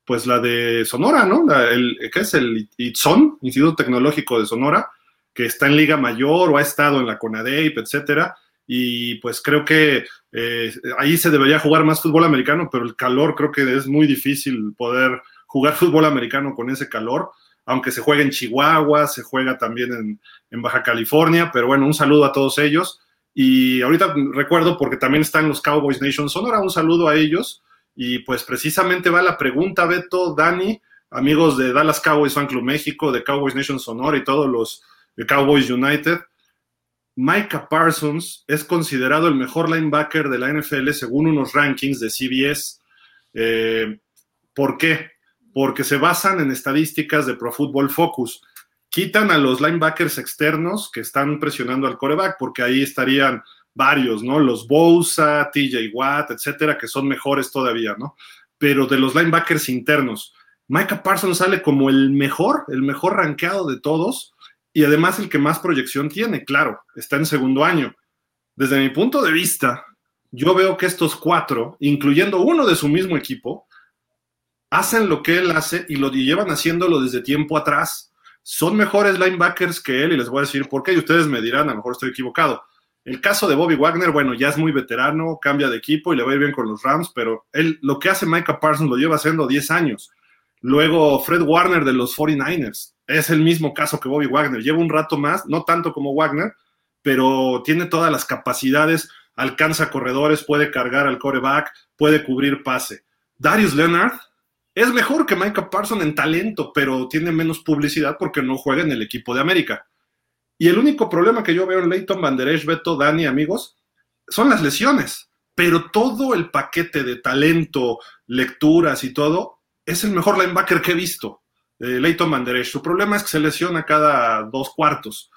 pues la de Sonora, ¿no? el, ¿Qué es el ITSON, Instituto Tecnológico de Sonora, que está en Liga Mayor o ha estado en la CONADEIP, etcétera. Y pues creo que eh, ahí se debería jugar más fútbol americano, pero el calor creo que es muy difícil poder jugar fútbol americano con ese calor, aunque se juega en Chihuahua, se juega también en, en Baja California, pero bueno, un saludo a todos ellos. Y ahorita recuerdo porque también están los Cowboys Nation Sonora, un saludo a ellos. Y pues precisamente va la pregunta, Beto, Dani, amigos de Dallas Cowboys Fan Club México, de Cowboys Nation Sonora y todos los de Cowboys United. Micah Parsons es considerado el mejor linebacker de la NFL según unos rankings de CBS. Eh, ¿Por qué? Porque se basan en estadísticas de Pro Football Focus. Quitan a los linebackers externos que están presionando al coreback, porque ahí estarían varios, ¿no? Los Bosa, TJ Watt, etcétera, que son mejores todavía, ¿no? Pero de los linebackers internos, Micah Parsons sale como el mejor, el mejor rankeado de todos y además el que más proyección tiene, claro, está en segundo año. Desde mi punto de vista, yo veo que estos cuatro, incluyendo uno de su mismo equipo, hacen lo que él hace y lo llevan haciéndolo desde tiempo atrás. Son mejores linebackers que él y les voy a decir por qué y ustedes me dirán, a lo mejor estoy equivocado. El caso de Bobby Wagner, bueno, ya es muy veterano, cambia de equipo y le va a ir bien con los Rams, pero él lo que hace Micah Parsons lo lleva haciendo 10 años. Luego Fred Warner de los 49ers. Es el mismo caso que Bobby Wagner. Lleva un rato más, no tanto como Wagner, pero tiene todas las capacidades, alcanza corredores, puede cargar al coreback, puede cubrir pase. Darius Leonard es mejor que Micah Parsons en talento, pero tiene menos publicidad porque no juega en el equipo de América. Y el único problema que yo veo en Leighton Banderesh, Beto, Dani, amigos, son las lesiones. Pero todo el paquete de talento, lecturas y todo es el mejor linebacker que he visto, eh, Leighton Manderech. Su problema es que se lesiona cada dos cuartos,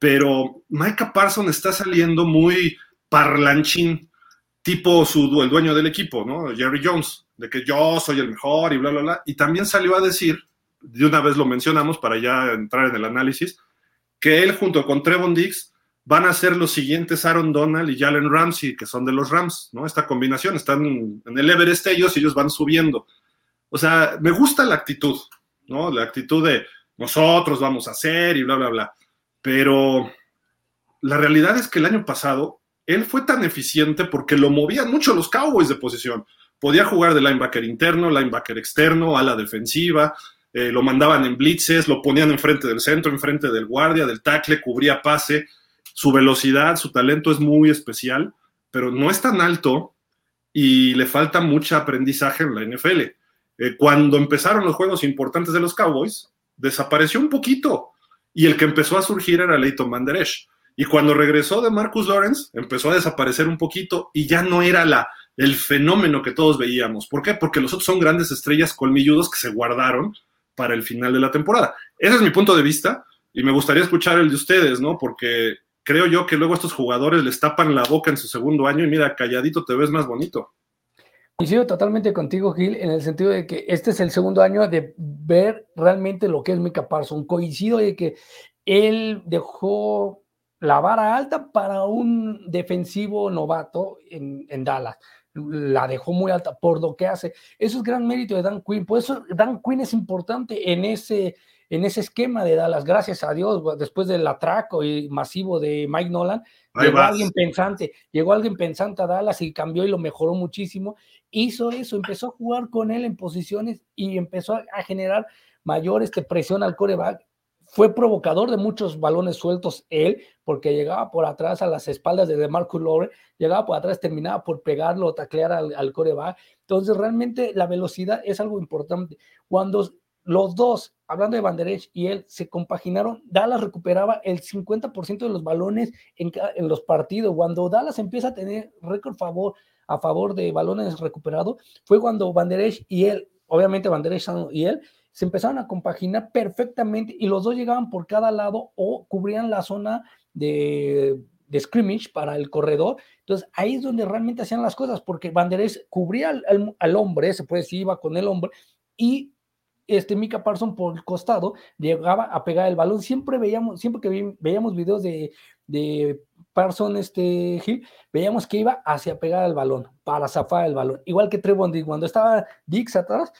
pero Micah Parsons está saliendo muy parlanchín, tipo su, el dueño del equipo, ¿no? Jerry Jones, de que yo soy el mejor y bla, bla, bla. Y también salió a decir, de una vez lo mencionamos para ya entrar en el análisis, que él junto con Trevon Diggs van a ser los siguientes Aaron Donald y Jalen Ramsey, que son de los Rams, ¿no? Esta combinación, están en el Everest ellos y ellos van subiendo. O sea, me gusta la actitud, ¿no? La actitud de nosotros vamos a hacer y bla, bla, bla. Pero la realidad es que el año pasado él fue tan eficiente porque lo movían mucho los Cowboys de posición. Podía jugar de linebacker interno, linebacker externo, a la defensiva, eh, lo mandaban en blitzes, lo ponían enfrente del centro, enfrente del guardia, del tackle, cubría pase. Su velocidad, su talento es muy especial, pero no es tan alto y le falta mucho aprendizaje en la NFL. Eh, cuando empezaron los juegos importantes de los Cowboys, desapareció un poquito. Y el que empezó a surgir era Leighton Manderesh. Y cuando regresó de Marcus Lawrence, empezó a desaparecer un poquito y ya no era la, el fenómeno que todos veíamos. ¿Por qué? Porque los otros son grandes estrellas colmilludos que se guardaron para el final de la temporada. Ese es mi punto de vista y me gustaría escuchar el de ustedes, ¿no? Porque creo yo que luego estos jugadores les tapan la boca en su segundo año y mira, calladito te ves más bonito. Coincido totalmente contigo, Gil, en el sentido de que este es el segundo año de ver realmente lo que es Mika Parson. Coincido de que él dejó la vara alta para un defensivo novato en, en Dallas la dejó muy alta por lo que hace. Eso es gran mérito de Dan Quinn. Por eso Dan Quinn es importante en ese, en ese esquema de Dallas. Gracias a Dios, después del atraco y masivo de Mike Nolan, llegó alguien pensante, llegó alguien pensante a Dallas y cambió y lo mejoró muchísimo. Hizo eso, empezó a jugar con él en posiciones y empezó a, generar mayor este, presión al coreback. Fue provocador de muchos balones sueltos él, porque llegaba por atrás a las espaldas de DeMarcus Lawrence, llegaba por atrás, terminaba por pegarlo o taclear al, al coreback. Entonces, realmente la velocidad es algo importante. Cuando los dos, hablando de Banderech y él, se compaginaron. Dallas recuperaba el 50% de los balones en, en, los partidos. Cuando Dallas empieza a tener récord favor, a favor de balones recuperados, fue cuando Banderech y él, obviamente Banderech y él, se empezaron a compaginar perfectamente y los dos llegaban por cada lado o cubrían la zona de, de scrimmage para el corredor. Entonces ahí es donde realmente hacían las cosas, porque Banderech cubría al, al, al hombre, se puede decir, iba con el hombre, y este Mika Parson por el costado llegaba a pegar el balón. Siempre veíamos, siempre que veíamos videos de, de Parson este Hill, veíamos que iba hacia pegar el balón, para zafar el balón. Igual que Trevon Diggs, cuando estaba Dix atrás,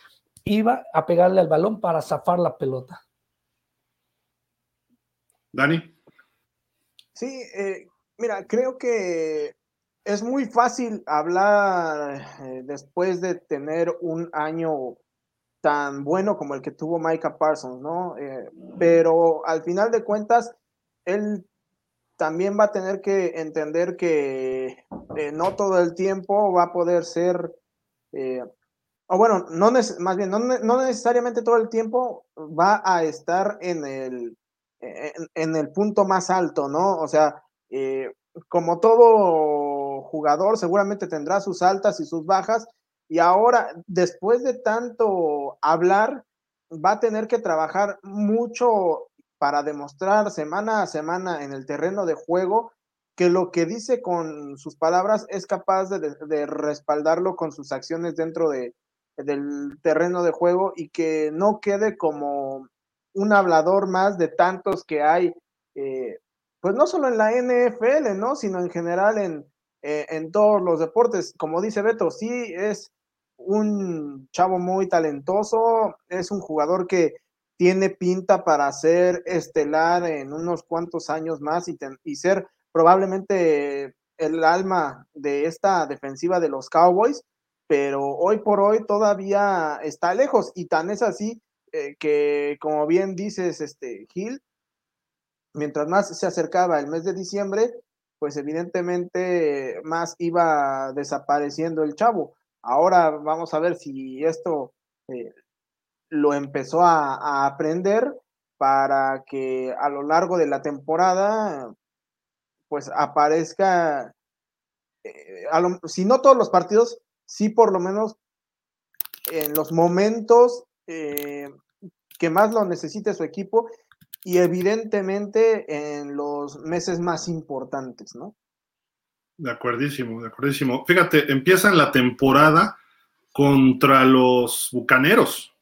iba a pegarle al balón para zafar la pelota. Dani. Sí, eh, mira, creo que es muy fácil hablar eh, después de tener un año tan bueno como el que tuvo Micah Parsons, ¿no? Eh, pero al final de cuentas, él también va a tener que entender que eh, no todo el tiempo va a poder ser, eh, o bueno, no más bien, no, no, necesariamente todo el tiempo va a estar en el, en, el punto más alto, ¿no? O sea, como todo jugador, seguramente tendrá sus altas y sus bajas, y ahora, después de tanto hablar, va a tener que trabajar mucho para demostrar semana a semana en el terreno de juego que lo que dice con sus palabras es capaz de, respaldarlo con sus acciones dentro de, del terreno de juego y que no quede como un hablador más de tantos que hay, eh, pues no solo en la NFL, ¿no? Sino en general en, eh, en todos los deportes. Como dice Beto, sí es un chavo muy talentoso, es un jugador que tiene pinta para ser estelar en unos cuantos años más y, y ser probablemente el alma de esta defensiva de los Cowboys, pero hoy por hoy todavía está lejos y tan es así eh, que, como bien dices, este Gil, mientras más se acercaba el mes de diciembre, pues evidentemente más iba desapareciendo el chavo. Ahora vamos a ver si esto eh, lo empezó a, aprender para que a lo largo de la temporada pues aparezca, eh, si no todos los partidos, sí por lo menos en los momentos eh, que más lo necesite su equipo y evidentemente en los meses más importantes, ¿no? De acuerdísimo, de acuerdísimo. Fíjate, empiezan la temporada contra los Bucaneros.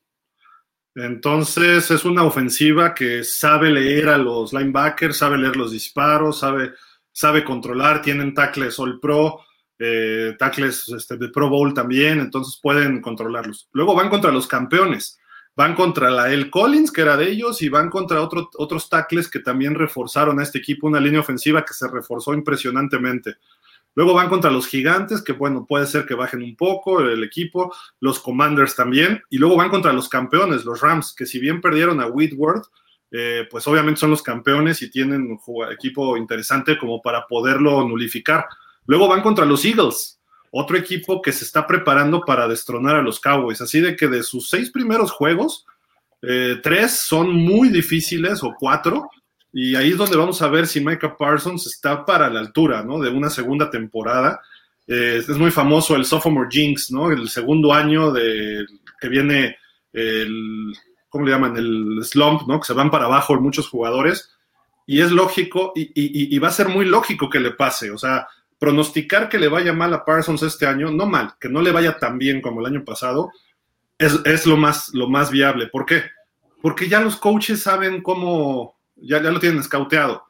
Entonces es una ofensiva que sabe leer a los linebackers, sabe leer los disparos, sabe, sabe controlar, tienen tackles All Pro, eh, tackles este, de Pro Bowl también, entonces pueden controlarlos. Luego van contra los campeones, van contra la El Collins, que era de ellos, y van contra otros tackles que también reforzaron a este equipo, una línea ofensiva que se reforzó impresionantemente. Luego van contra los gigantes, que bueno, puede ser que bajen un poco el equipo, los commanders también, y luego van contra los campeones, los Rams, que si bien perdieron a Whitworth, eh, pues obviamente son los campeones y tienen un equipo interesante como para poderlo nulificar. Luego van contra los Eagles, otro equipo que se está preparando para destronar a los Cowboys. Así de que de sus seis primeros juegos, eh, tres son muy difíciles o cuatro, y ahí es donde vamos a ver si Micah Parsons está para la altura, ¿no? De una segunda temporada. Eh, es muy famoso el sophomore jinx, ¿no? El segundo año de que viene el, ¿cómo le llaman? El slump, ¿no? Que se van para abajo muchos jugadores. Y es lógico, y, y, va a ser muy lógico que le pase. O sea, pronosticar que le vaya mal a Parsons este año, no mal, que no le vaya tan bien como el año pasado, es, lo, más, lo más viable. ¿Por qué? Porque ya los coaches saben cómo, ya, ya lo tienen escauteado.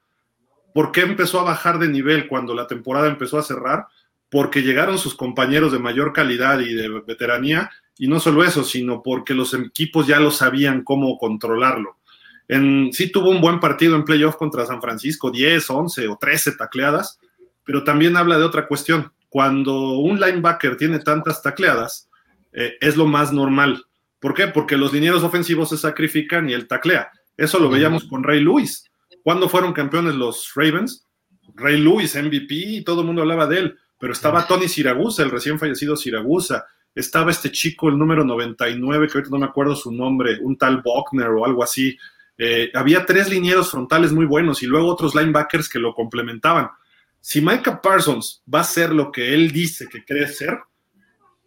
¿Por qué empezó a bajar de nivel cuando la temporada empezó a cerrar? Porque llegaron sus compañeros de mayor calidad y de veteranía, y no solo eso, sino porque los equipos ya lo sabían cómo controlarlo. En, sí tuvo un buen partido en playoff contra San Francisco, 10, 11 o 13 tacleadas, pero también habla de otra cuestión. Cuando un linebacker tiene tantas tacleadas, eh, es lo más normal. ¿Por qué? Porque los linieros ofensivos se sacrifican y él taclea. Eso lo veíamos con Ray Lewis. ¿Cuándo fueron campeones los Ravens? Ray Lewis, MVP, y todo el mundo hablaba de él, pero estaba Tony Siragusa, el recién fallecido Siragusa, estaba este chico, el número 99, que ahorita no me acuerdo su nombre, un tal Buckner o algo así. Eh, había tres linieros frontales muy buenos y luego otros linebackers que lo complementaban. Si Micah Parsons va a ser lo que él dice que cree ser,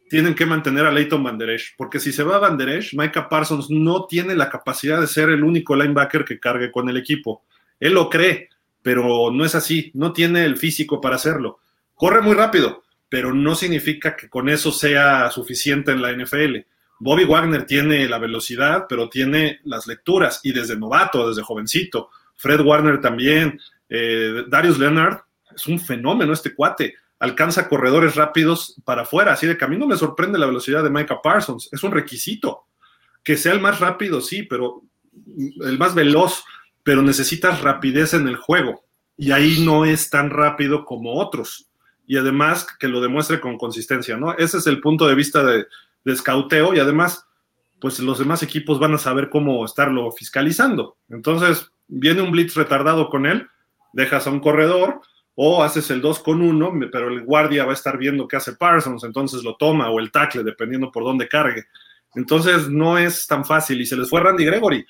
tienen que mantener a Leighton Van porque si se va a Van Micah Parsons no tiene la capacidad de ser el único linebacker que cargue con el equipo. Él lo cree, pero no es así, no tiene el físico para hacerlo. Corre muy rápido, pero no significa que con eso sea suficiente en la NFL. Bobby Wagner tiene la velocidad, pero tiene las lecturas, y desde novato, desde jovencito. Fred Warner también. Eh, Darius Leonard es un fenómeno este cuate alcanza corredores rápidos para afuera. Así de que a mí no me sorprende la velocidad de Micah Parsons, es un requisito. Que sea el más rápido, sí, pero el más veloz, pero necesitas rapidez en el juego. Y ahí no es tan rápido como otros. Y además que lo demuestre con consistencia, ¿no? Ese es el punto de vista de, de escauteo. Y además, pues los demás equipos van a saber cómo estarlo fiscalizando. Entonces, viene un blitz retardado con él, dejas a un corredor o haces el 2 con 1, pero el guardia va a estar viendo qué hace Parsons, entonces lo toma o el tackle, dependiendo por dónde cargue. Entonces, no es tan fácil y se les fue Randy Gregory.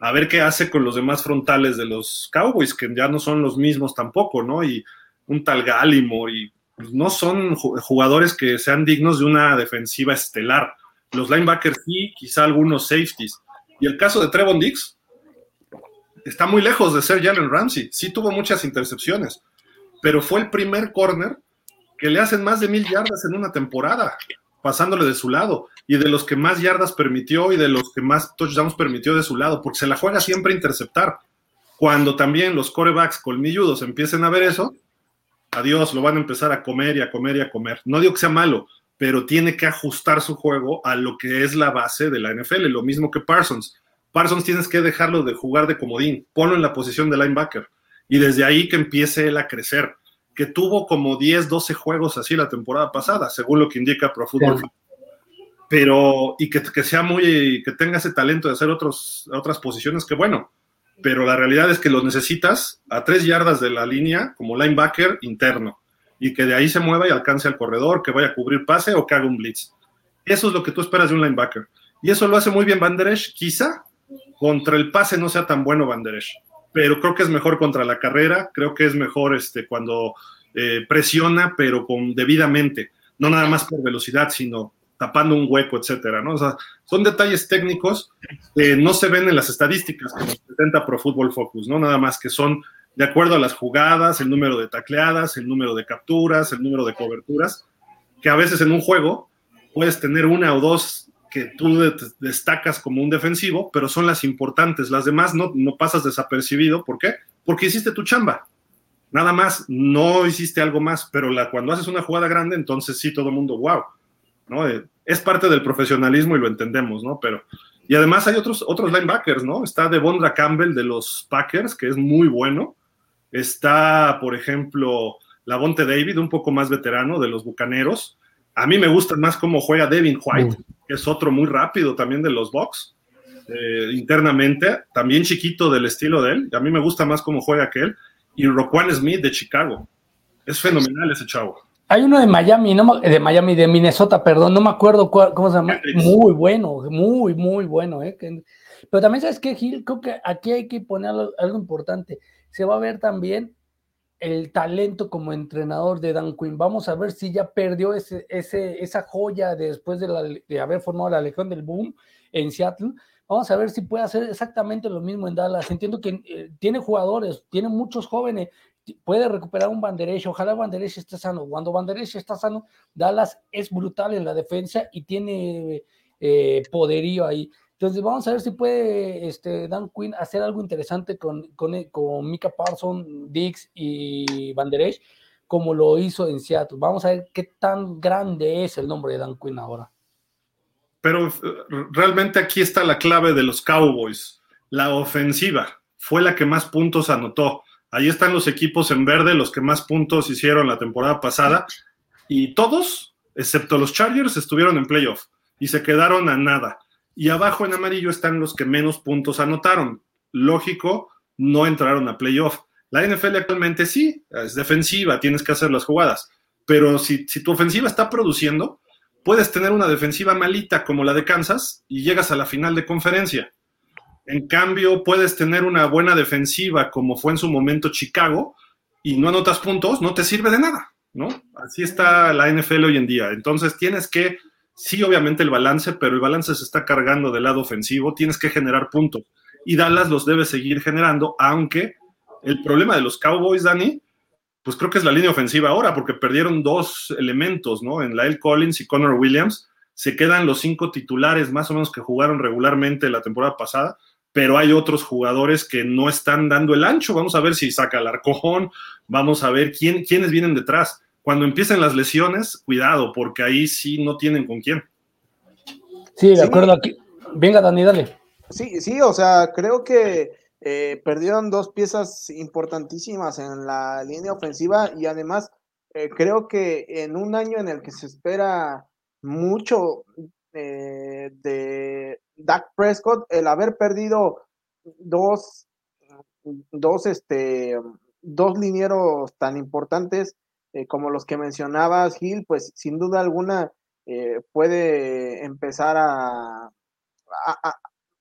A ver qué hace con los demás frontales de los Cowboys, que ya no son los mismos tampoco, ¿no? Y un tal Gallimore y no son jugadores que sean dignos de una defensiva estelar. Los linebackers sí, quizá algunos safeties. Y el caso de Trevon Dix está muy lejos de ser Jalen Ramsey. Sí tuvo muchas intercepciones, pero fue el primer corner que le hacen más de mil yardas en una temporada, pasándole de su lado, y de los que más yardas permitió y de los que más touchdowns permitió de su lado, porque se la juega siempre a interceptar. Cuando también los corebacks colmilludos empiecen a ver eso, adiós, lo van a empezar a comer y a comer y a comer. No digo que sea malo, pero tiene que ajustar su juego a lo que es la base de la NFL, lo mismo que Parsons. Parsons tienes que dejarlo de jugar de comodín, ponlo en la posición de linebacker y desde ahí que empiece él a crecer, que tuvo como 10, 12 juegos así la temporada pasada, según lo que indica Pro Football. Pero, y que, que, sea muy, que tenga ese talento de hacer otros, otras posiciones, que bueno, pero la realidad es que lo necesitas a tres yardas de la línea como linebacker interno y que de ahí se mueva y alcance al corredor, que vaya a cubrir pase o que haga un blitz. Eso es lo que tú esperas de un linebacker. Y eso lo hace muy bien Van Quizá contra el pase no sea tan bueno Van pero creo que es mejor contra la carrera, creo que es mejor este, cuando eh, presiona, pero con debidamente, no nada más por velocidad, sino tapando un hueco, etcétera, ¿no? Son detalles técnicos que no se ven en las estadísticas que nos presenta Pro Football Focus, ¿no? Nada más que son de acuerdo a las jugadas, el número de tacleadas, el número de capturas, el número de coberturas, que a veces en un juego puedes tener una o dos que tú destacas como un defensivo, pero son las importantes. Las demás no, no pasas desapercibido. ¿Por qué? Porque hiciste tu chamba. Nada más, no hiciste algo más, pero cuando haces una jugada grande, entonces sí, todo el mundo, wow. ¿no? Eh, es parte del profesionalismo y lo entendemos, ¿no? Pero, y además hay otros, otros linebackers, ¿no? Está Devondra Campbell de los Packers, que es muy bueno. Está, por ejemplo, Lavonte David, un poco más veterano de los Bucaneros. A mí me gusta más cómo juega Devin White, que es otro muy rápido también de los Bucks, eh, internamente, también chiquito del estilo de él. A mí me gusta más cómo juega que él. Y Roquan Smith de Chicago. Es fenomenal ese chavo. Hay uno de Miami, no, de Miami, de Minnesota, perdón, no me acuerdo cómo se llama. Muy bueno, muy, muy bueno. ¿eh? Pero también sabes que, Gil, creo que aquí hay que poner algo, importante. Se va a ver también el talento como entrenador de Dan Quinn. Vamos a ver si ya perdió ese, ese, esa joya después de, de haber formado la Legión del Boom en Seattle. Vamos a ver si puede hacer exactamente lo mismo en Dallas. Entiendo que eh, tiene jugadores, tiene muchos jóvenes, puede recuperar un Banderesh, ojalá Banderesh esté sano. Cuando Banderesh está sano, Dallas es brutal en la defensa y tiene eh, poderío ahí. Entonces vamos a ver si puede este, Dan Quinn hacer algo interesante con, con Mika Parson, Dix y Banderesh, como lo hizo en Seattle. Vamos a ver qué tan grande es el nombre de Dan Quinn ahora. Pero eh, realmente aquí está la clave de los Cowboys. La ofensiva fue la que más puntos anotó Ahí están los equipos en verde, los que más puntos hicieron la temporada pasada. Y todos, excepto los Chargers, estuvieron en playoff y se quedaron a nada. Y abajo en amarillo están los que menos puntos anotaron. Lógico, no entraron a playoff. La NFL actualmente sí, es defensiva, tienes que hacer las jugadas. Pero si, si tu ofensiva está produciendo, puedes tener una defensiva malita como la de Kansas y llegas a la final de conferencia. En cambio, puedes tener una buena defensiva como fue en su momento Chicago y no anotas puntos, no te sirve de nada, ¿no? Así está la NFL hoy en día. Entonces tienes que, sí, obviamente el balance, pero el balance se está cargando del lado ofensivo, tienes que generar puntos. Y Dallas los debe seguir generando, aunque el problema de los Cowboys, Dani, pues creo que es la línea ofensiva ahora, porque perdieron dos elementos, ¿no? En la L. Collins y Connor Williams, se quedan los cinco titulares más o menos que jugaron regularmente la temporada pasada pero hay otros jugadores que no están dando el ancho. Vamos a ver si saca el arcojón, vamos a ver quién, quiénes vienen detrás. Cuando empiecen las lesiones, cuidado, porque ahí sí no tienen con quién. Sí, de acuerdo aquí. Venga, Dani, dale. Sí, sí, o sea, creo que eh, perdieron dos piezas importantísimas en la línea ofensiva y además eh, creo que en un año en el que se espera mucho, eh, de Dak Prescott, el haber perdido dos, dos, este, dos linieros tan importantes eh, como los que mencionabas, Gil, pues sin duda alguna eh, puede empezar a,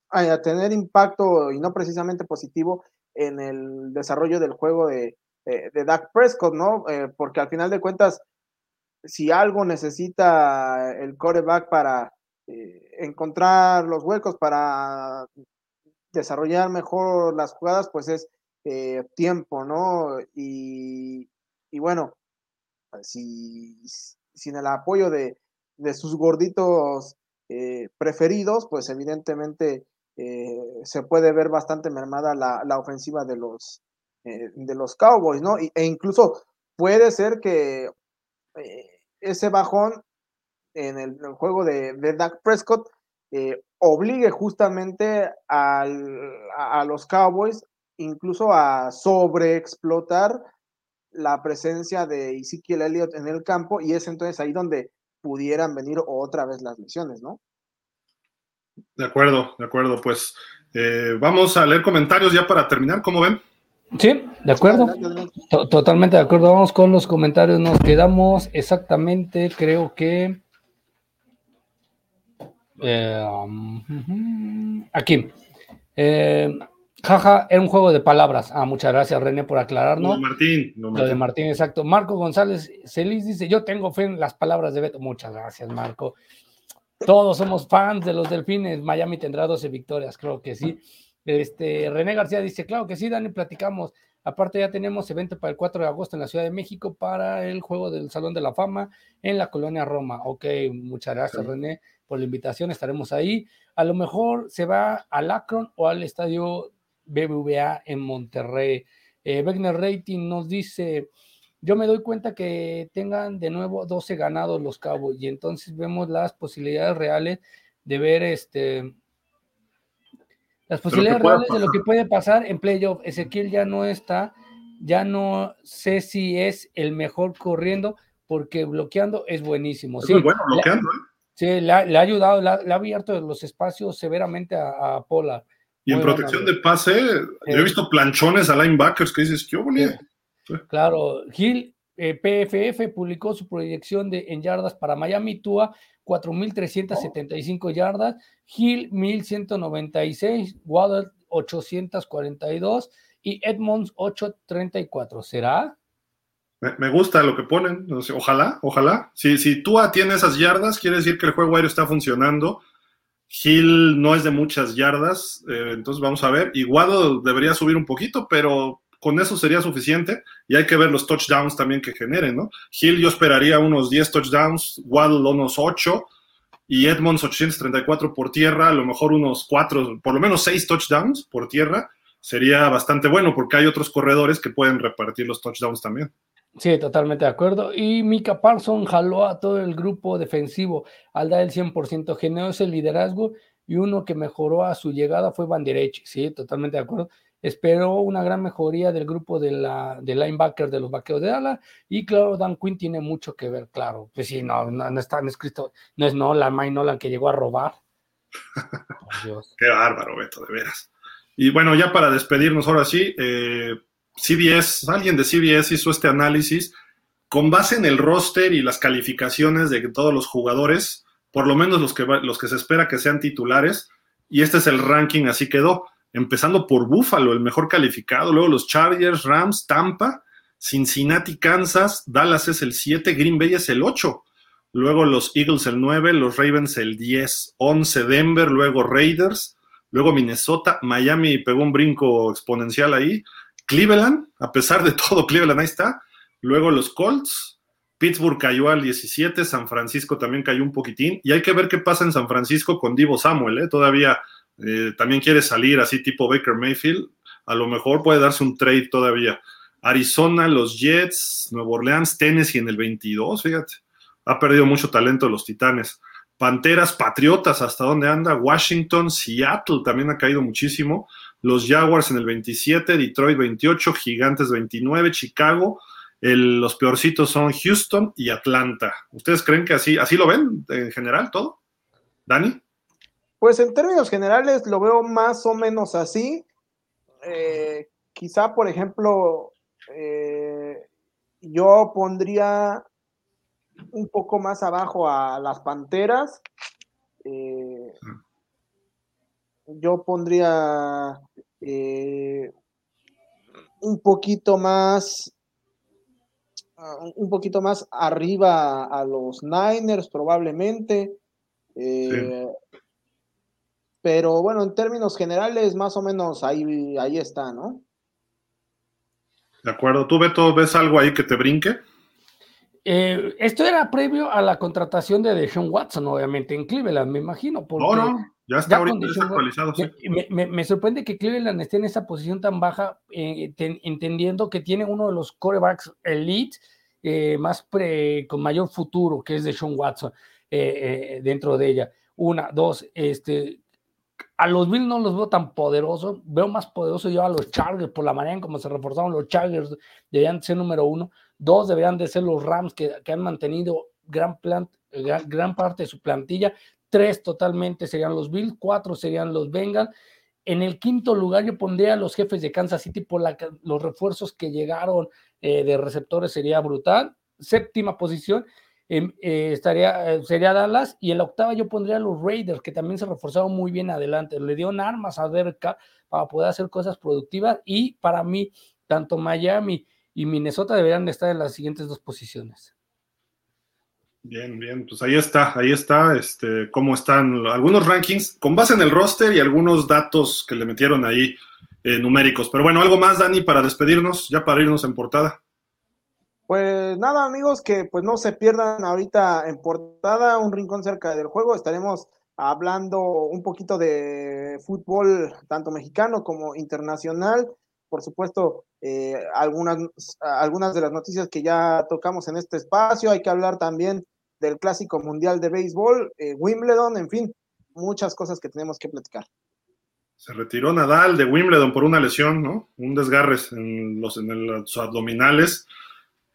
a, tener impacto y no precisamente positivo en el desarrollo del juego de, de, Dak Prescott, ¿no? porque al final de cuentas, si algo necesita el coreback para eh, encontrar los huecos, para desarrollar mejor las jugadas, pues es eh, tiempo, ¿no? Y, bueno, si, sin el apoyo de, sus gorditos eh, preferidos, pues evidentemente se puede ver bastante mermada la, ofensiva de los, de los Cowboys, ¿no? e incluso puede ser que ese bajón en el, juego de, de Dak Prescott eh, obligue justamente a los Cowboys incluso a sobreexplotar la presencia de Ezekiel Elliott en el campo y es entonces ahí donde pudieran venir otra vez las lesiones, ¿no? De acuerdo, de acuerdo. Pues eh, vamos a leer comentarios ya para terminar, ¿cómo ven? Sí, de acuerdo. Totalmente de acuerdo. Vamos con los comentarios. Nos quedamos exactamente, creo que. Eh, um, aquí. Eh, jaja, era un juego de palabras. Ah, muchas gracias, René, por aclararnos. Lo de Martín. Lo, de Martín, exacto. Marco González Celis dice: Yo tengo fe en las palabras de Beto. Muchas gracias, Marco. Todos somos fans de los delfines. Miami tendrá 12 victorias, creo que sí. Este, René García dice, claro que sí, Dani, platicamos. Aparte ya tenemos evento para el 4 de agosto en la Ciudad de México para el juego del Salón de la Fama en la colonia Roma. Ok, muchas gracias René por la invitación, estaremos ahí. A lo mejor se va al Akron o al estadio BBVA en Monterrey. Eh, Wegner Rating nos dice, yo me doy cuenta que tengan de nuevo 12 ganados los cabos y entonces vemos las posibilidades reales de ver este las posibilidades reales de lo que puede pasar en playoff. Ezequiel ya no está, ya no sé si es el mejor corriendo, porque bloqueando es buenísimo. sí, bueno bloqueando, ¿eh? Sí, le ha, ayudado, le ha, abierto los espacios severamente a, Pola. Y en protección de pase, yo he visto planchones a linebackers que dices, ¿qué bonito. Claro, Gil, eh, PFF publicó su proyección de, en yardas para Miami Tua 4.375 yardas, Hill 1.196, Waddle 842 y Edmonds 834. ¿Será? Me, gusta lo que ponen. Ojalá, ojalá. Si, si tú tiene esas yardas, quiere decir que el juego aéreo está funcionando. Hill no es de muchas yardas, eh, entonces vamos a ver. Y Waddle debería subir un poquito, pero con eso sería suficiente y hay que ver los touchdowns también que generen, ¿no? Hill yo esperaría unos 10 touchdowns, Waddle unos 8 y Edmonds 834 por tierra, a lo mejor unos 4, por lo menos 6 touchdowns por tierra, sería bastante bueno porque hay otros corredores que pueden repartir los touchdowns también. Sí, totalmente de acuerdo. Y Mika Parson jaló a todo el grupo defensivo al dar el 100%, generó ese liderazgo y uno que mejoró a su llegada fue Van Sí, totalmente de acuerdo. Espero una gran mejoría del grupo de, la, de linebacker de los vaqueros de ala. Y claro, Dan Quinn tiene mucho que ver, claro. Pues sí, no, no, está escrito, no es Nolan, Mike Nolan que llegó a robar. Qué bárbaro, Beto, de veras. Y bueno, ya para despedirnos ahora sí, eh, CBS, alguien de CBS hizo este análisis con base en el roster y las calificaciones de todos los jugadores, por lo menos los que, los que se espera que sean titulares, y este es el ranking, así quedó. Empezando por Buffalo, el mejor calificado, luego los Chargers, Rams, Tampa, Cincinnati, Kansas, Dallas es el 7, Green Bay es el 8, luego los Eagles el 9, los Ravens el 10, 11 Denver, luego Raiders, luego Minnesota, Miami pegó un brinco exponencial ahí, Cleveland, a pesar de todo, Cleveland ahí está, luego los Colts, Pittsburgh cayó al 17, San Francisco también cayó un poquitín, y hay que ver qué pasa en San Francisco con Divo Samuel, ¿eh? todavía eh, también quiere salir así tipo Baker Mayfield, a lo mejor puede darse un trade todavía. Arizona, los Jets, Nueva Orleans, Tennessee en el 22, fíjate. Ha perdido mucho talento los Titanes. Panteras, Patriotas, ¿hasta dónde anda? Washington, Seattle también ha caído muchísimo. Los Jaguars en el 27, Detroit 28, Gigantes 29, Chicago. los peorcitos son Houston y Atlanta. ¿Ustedes creen que así, así lo ven en general todo? Dani. Pues en términos generales lo veo más o menos así. Eh, quizá, por ejemplo, eh, yo pondría un poco más abajo a las Panteras. Eh, yo pondría un poquito más un poquito más arriba a los Niners probablemente. Pero bueno, en términos generales, más o menos ahí, ahí está, ¿no? De acuerdo. ¿Tú, Beto, ves algo ahí que te brinque? Eh, esto era previo a la contratación de Deshaun Watson, obviamente, en Cleveland, me imagino. Porque no, no, ya está ahorita. Me, sorprende que Cleveland esté en esa posición tan baja, eh, entendiendo que tiene uno de los corebacks elite eh, más con mayor futuro, que es Deshaun Watson, dentro de ella. Una, dos, este, a los Bills no los veo tan poderosos, veo más poderoso yo a los Chargers por la manera en cómo se reforzaron los Chargers, deberían ser número uno, dos deberían de ser los Rams que, han mantenido gran, gran, parte de su plantilla, tres totalmente serían los Bills, cuatro serían los Bengals, en el quinto lugar yo pondría a los jefes de Kansas City por los refuerzos que llegaron eh, de receptores, sería brutal, séptima posición, Em, eh, estaría, eh, sería Dallas y en la octava yo pondría a los Raiders, que también se reforzaron muy bien adelante. Le dieron armas a Derka para poder hacer cosas productivas y para mí, tanto Miami y Minnesota deberían estar en las siguientes dos posiciones. Bien, bien, pues ahí está, ahí está, este, cómo están algunos rankings con base en el roster y algunos datos que le metieron ahí eh, numéricos. Pero bueno, algo más, Dani, para despedirnos, ya para irnos en portada. Pues nada, amigos, que pues no se pierdan ahorita en portada un rincón cerca del juego. Estaremos hablando un poquito de fútbol, tanto mexicano como internacional. Por supuesto, eh, algunas, algunas de las noticias que ya tocamos en este espacio. Hay que hablar también del Clásico Mundial de Béisbol, eh, Wimbledon, en fin, muchas cosas que tenemos que platicar. Se retiró Nadal de Wimbledon por una lesión, ¿no? Un desgarre en los, en los abdominales.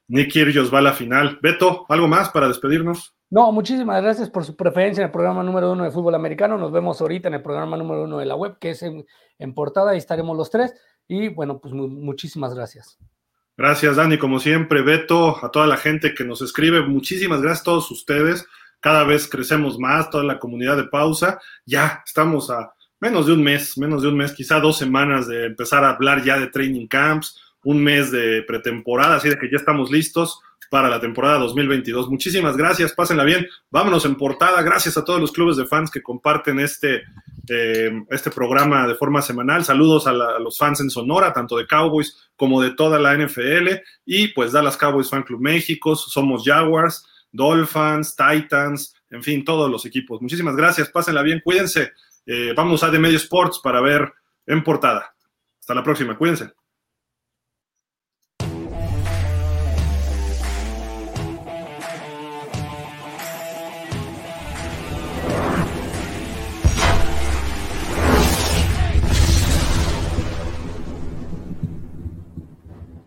Nick Kyrgios va a la final. Beto, ¿algo más para despedirnos? No, muchísimas gracias por su preferencia en el programa número uno de fútbol americano. Nos vemos ahorita en el programa número uno de la web, que es en, portada, ahí estaremos los tres. Y bueno, pues muchísimas gracias. Gracias, Dani, como siempre. Beto, a toda la gente que nos escribe, muchísimas gracias a todos ustedes. Cada vez crecemos más, toda la comunidad de pausa. Ya estamos a menos de un mes, menos de un mes, quizá dos semanas de empezar a hablar ya de training camps un mes de pretemporada, así de que ya estamos listos para la temporada 2022. Muchísimas gracias, pásenla bien. Vámonos en portada. Gracias a todos los clubes de fans que comparten este, eh, este programa de forma semanal. Saludos a, los fans en Sonora, tanto de Cowboys como de toda la NFL. Y pues Dallas Cowboys Fan Club México, somos Jaguars, Dolphins, Titans, en fin, todos los equipos. Muchísimas gracias, pásenla bien, cuídense. Eh, vamos a de Medio Sports para ver en portada. Hasta la próxima, cuídense.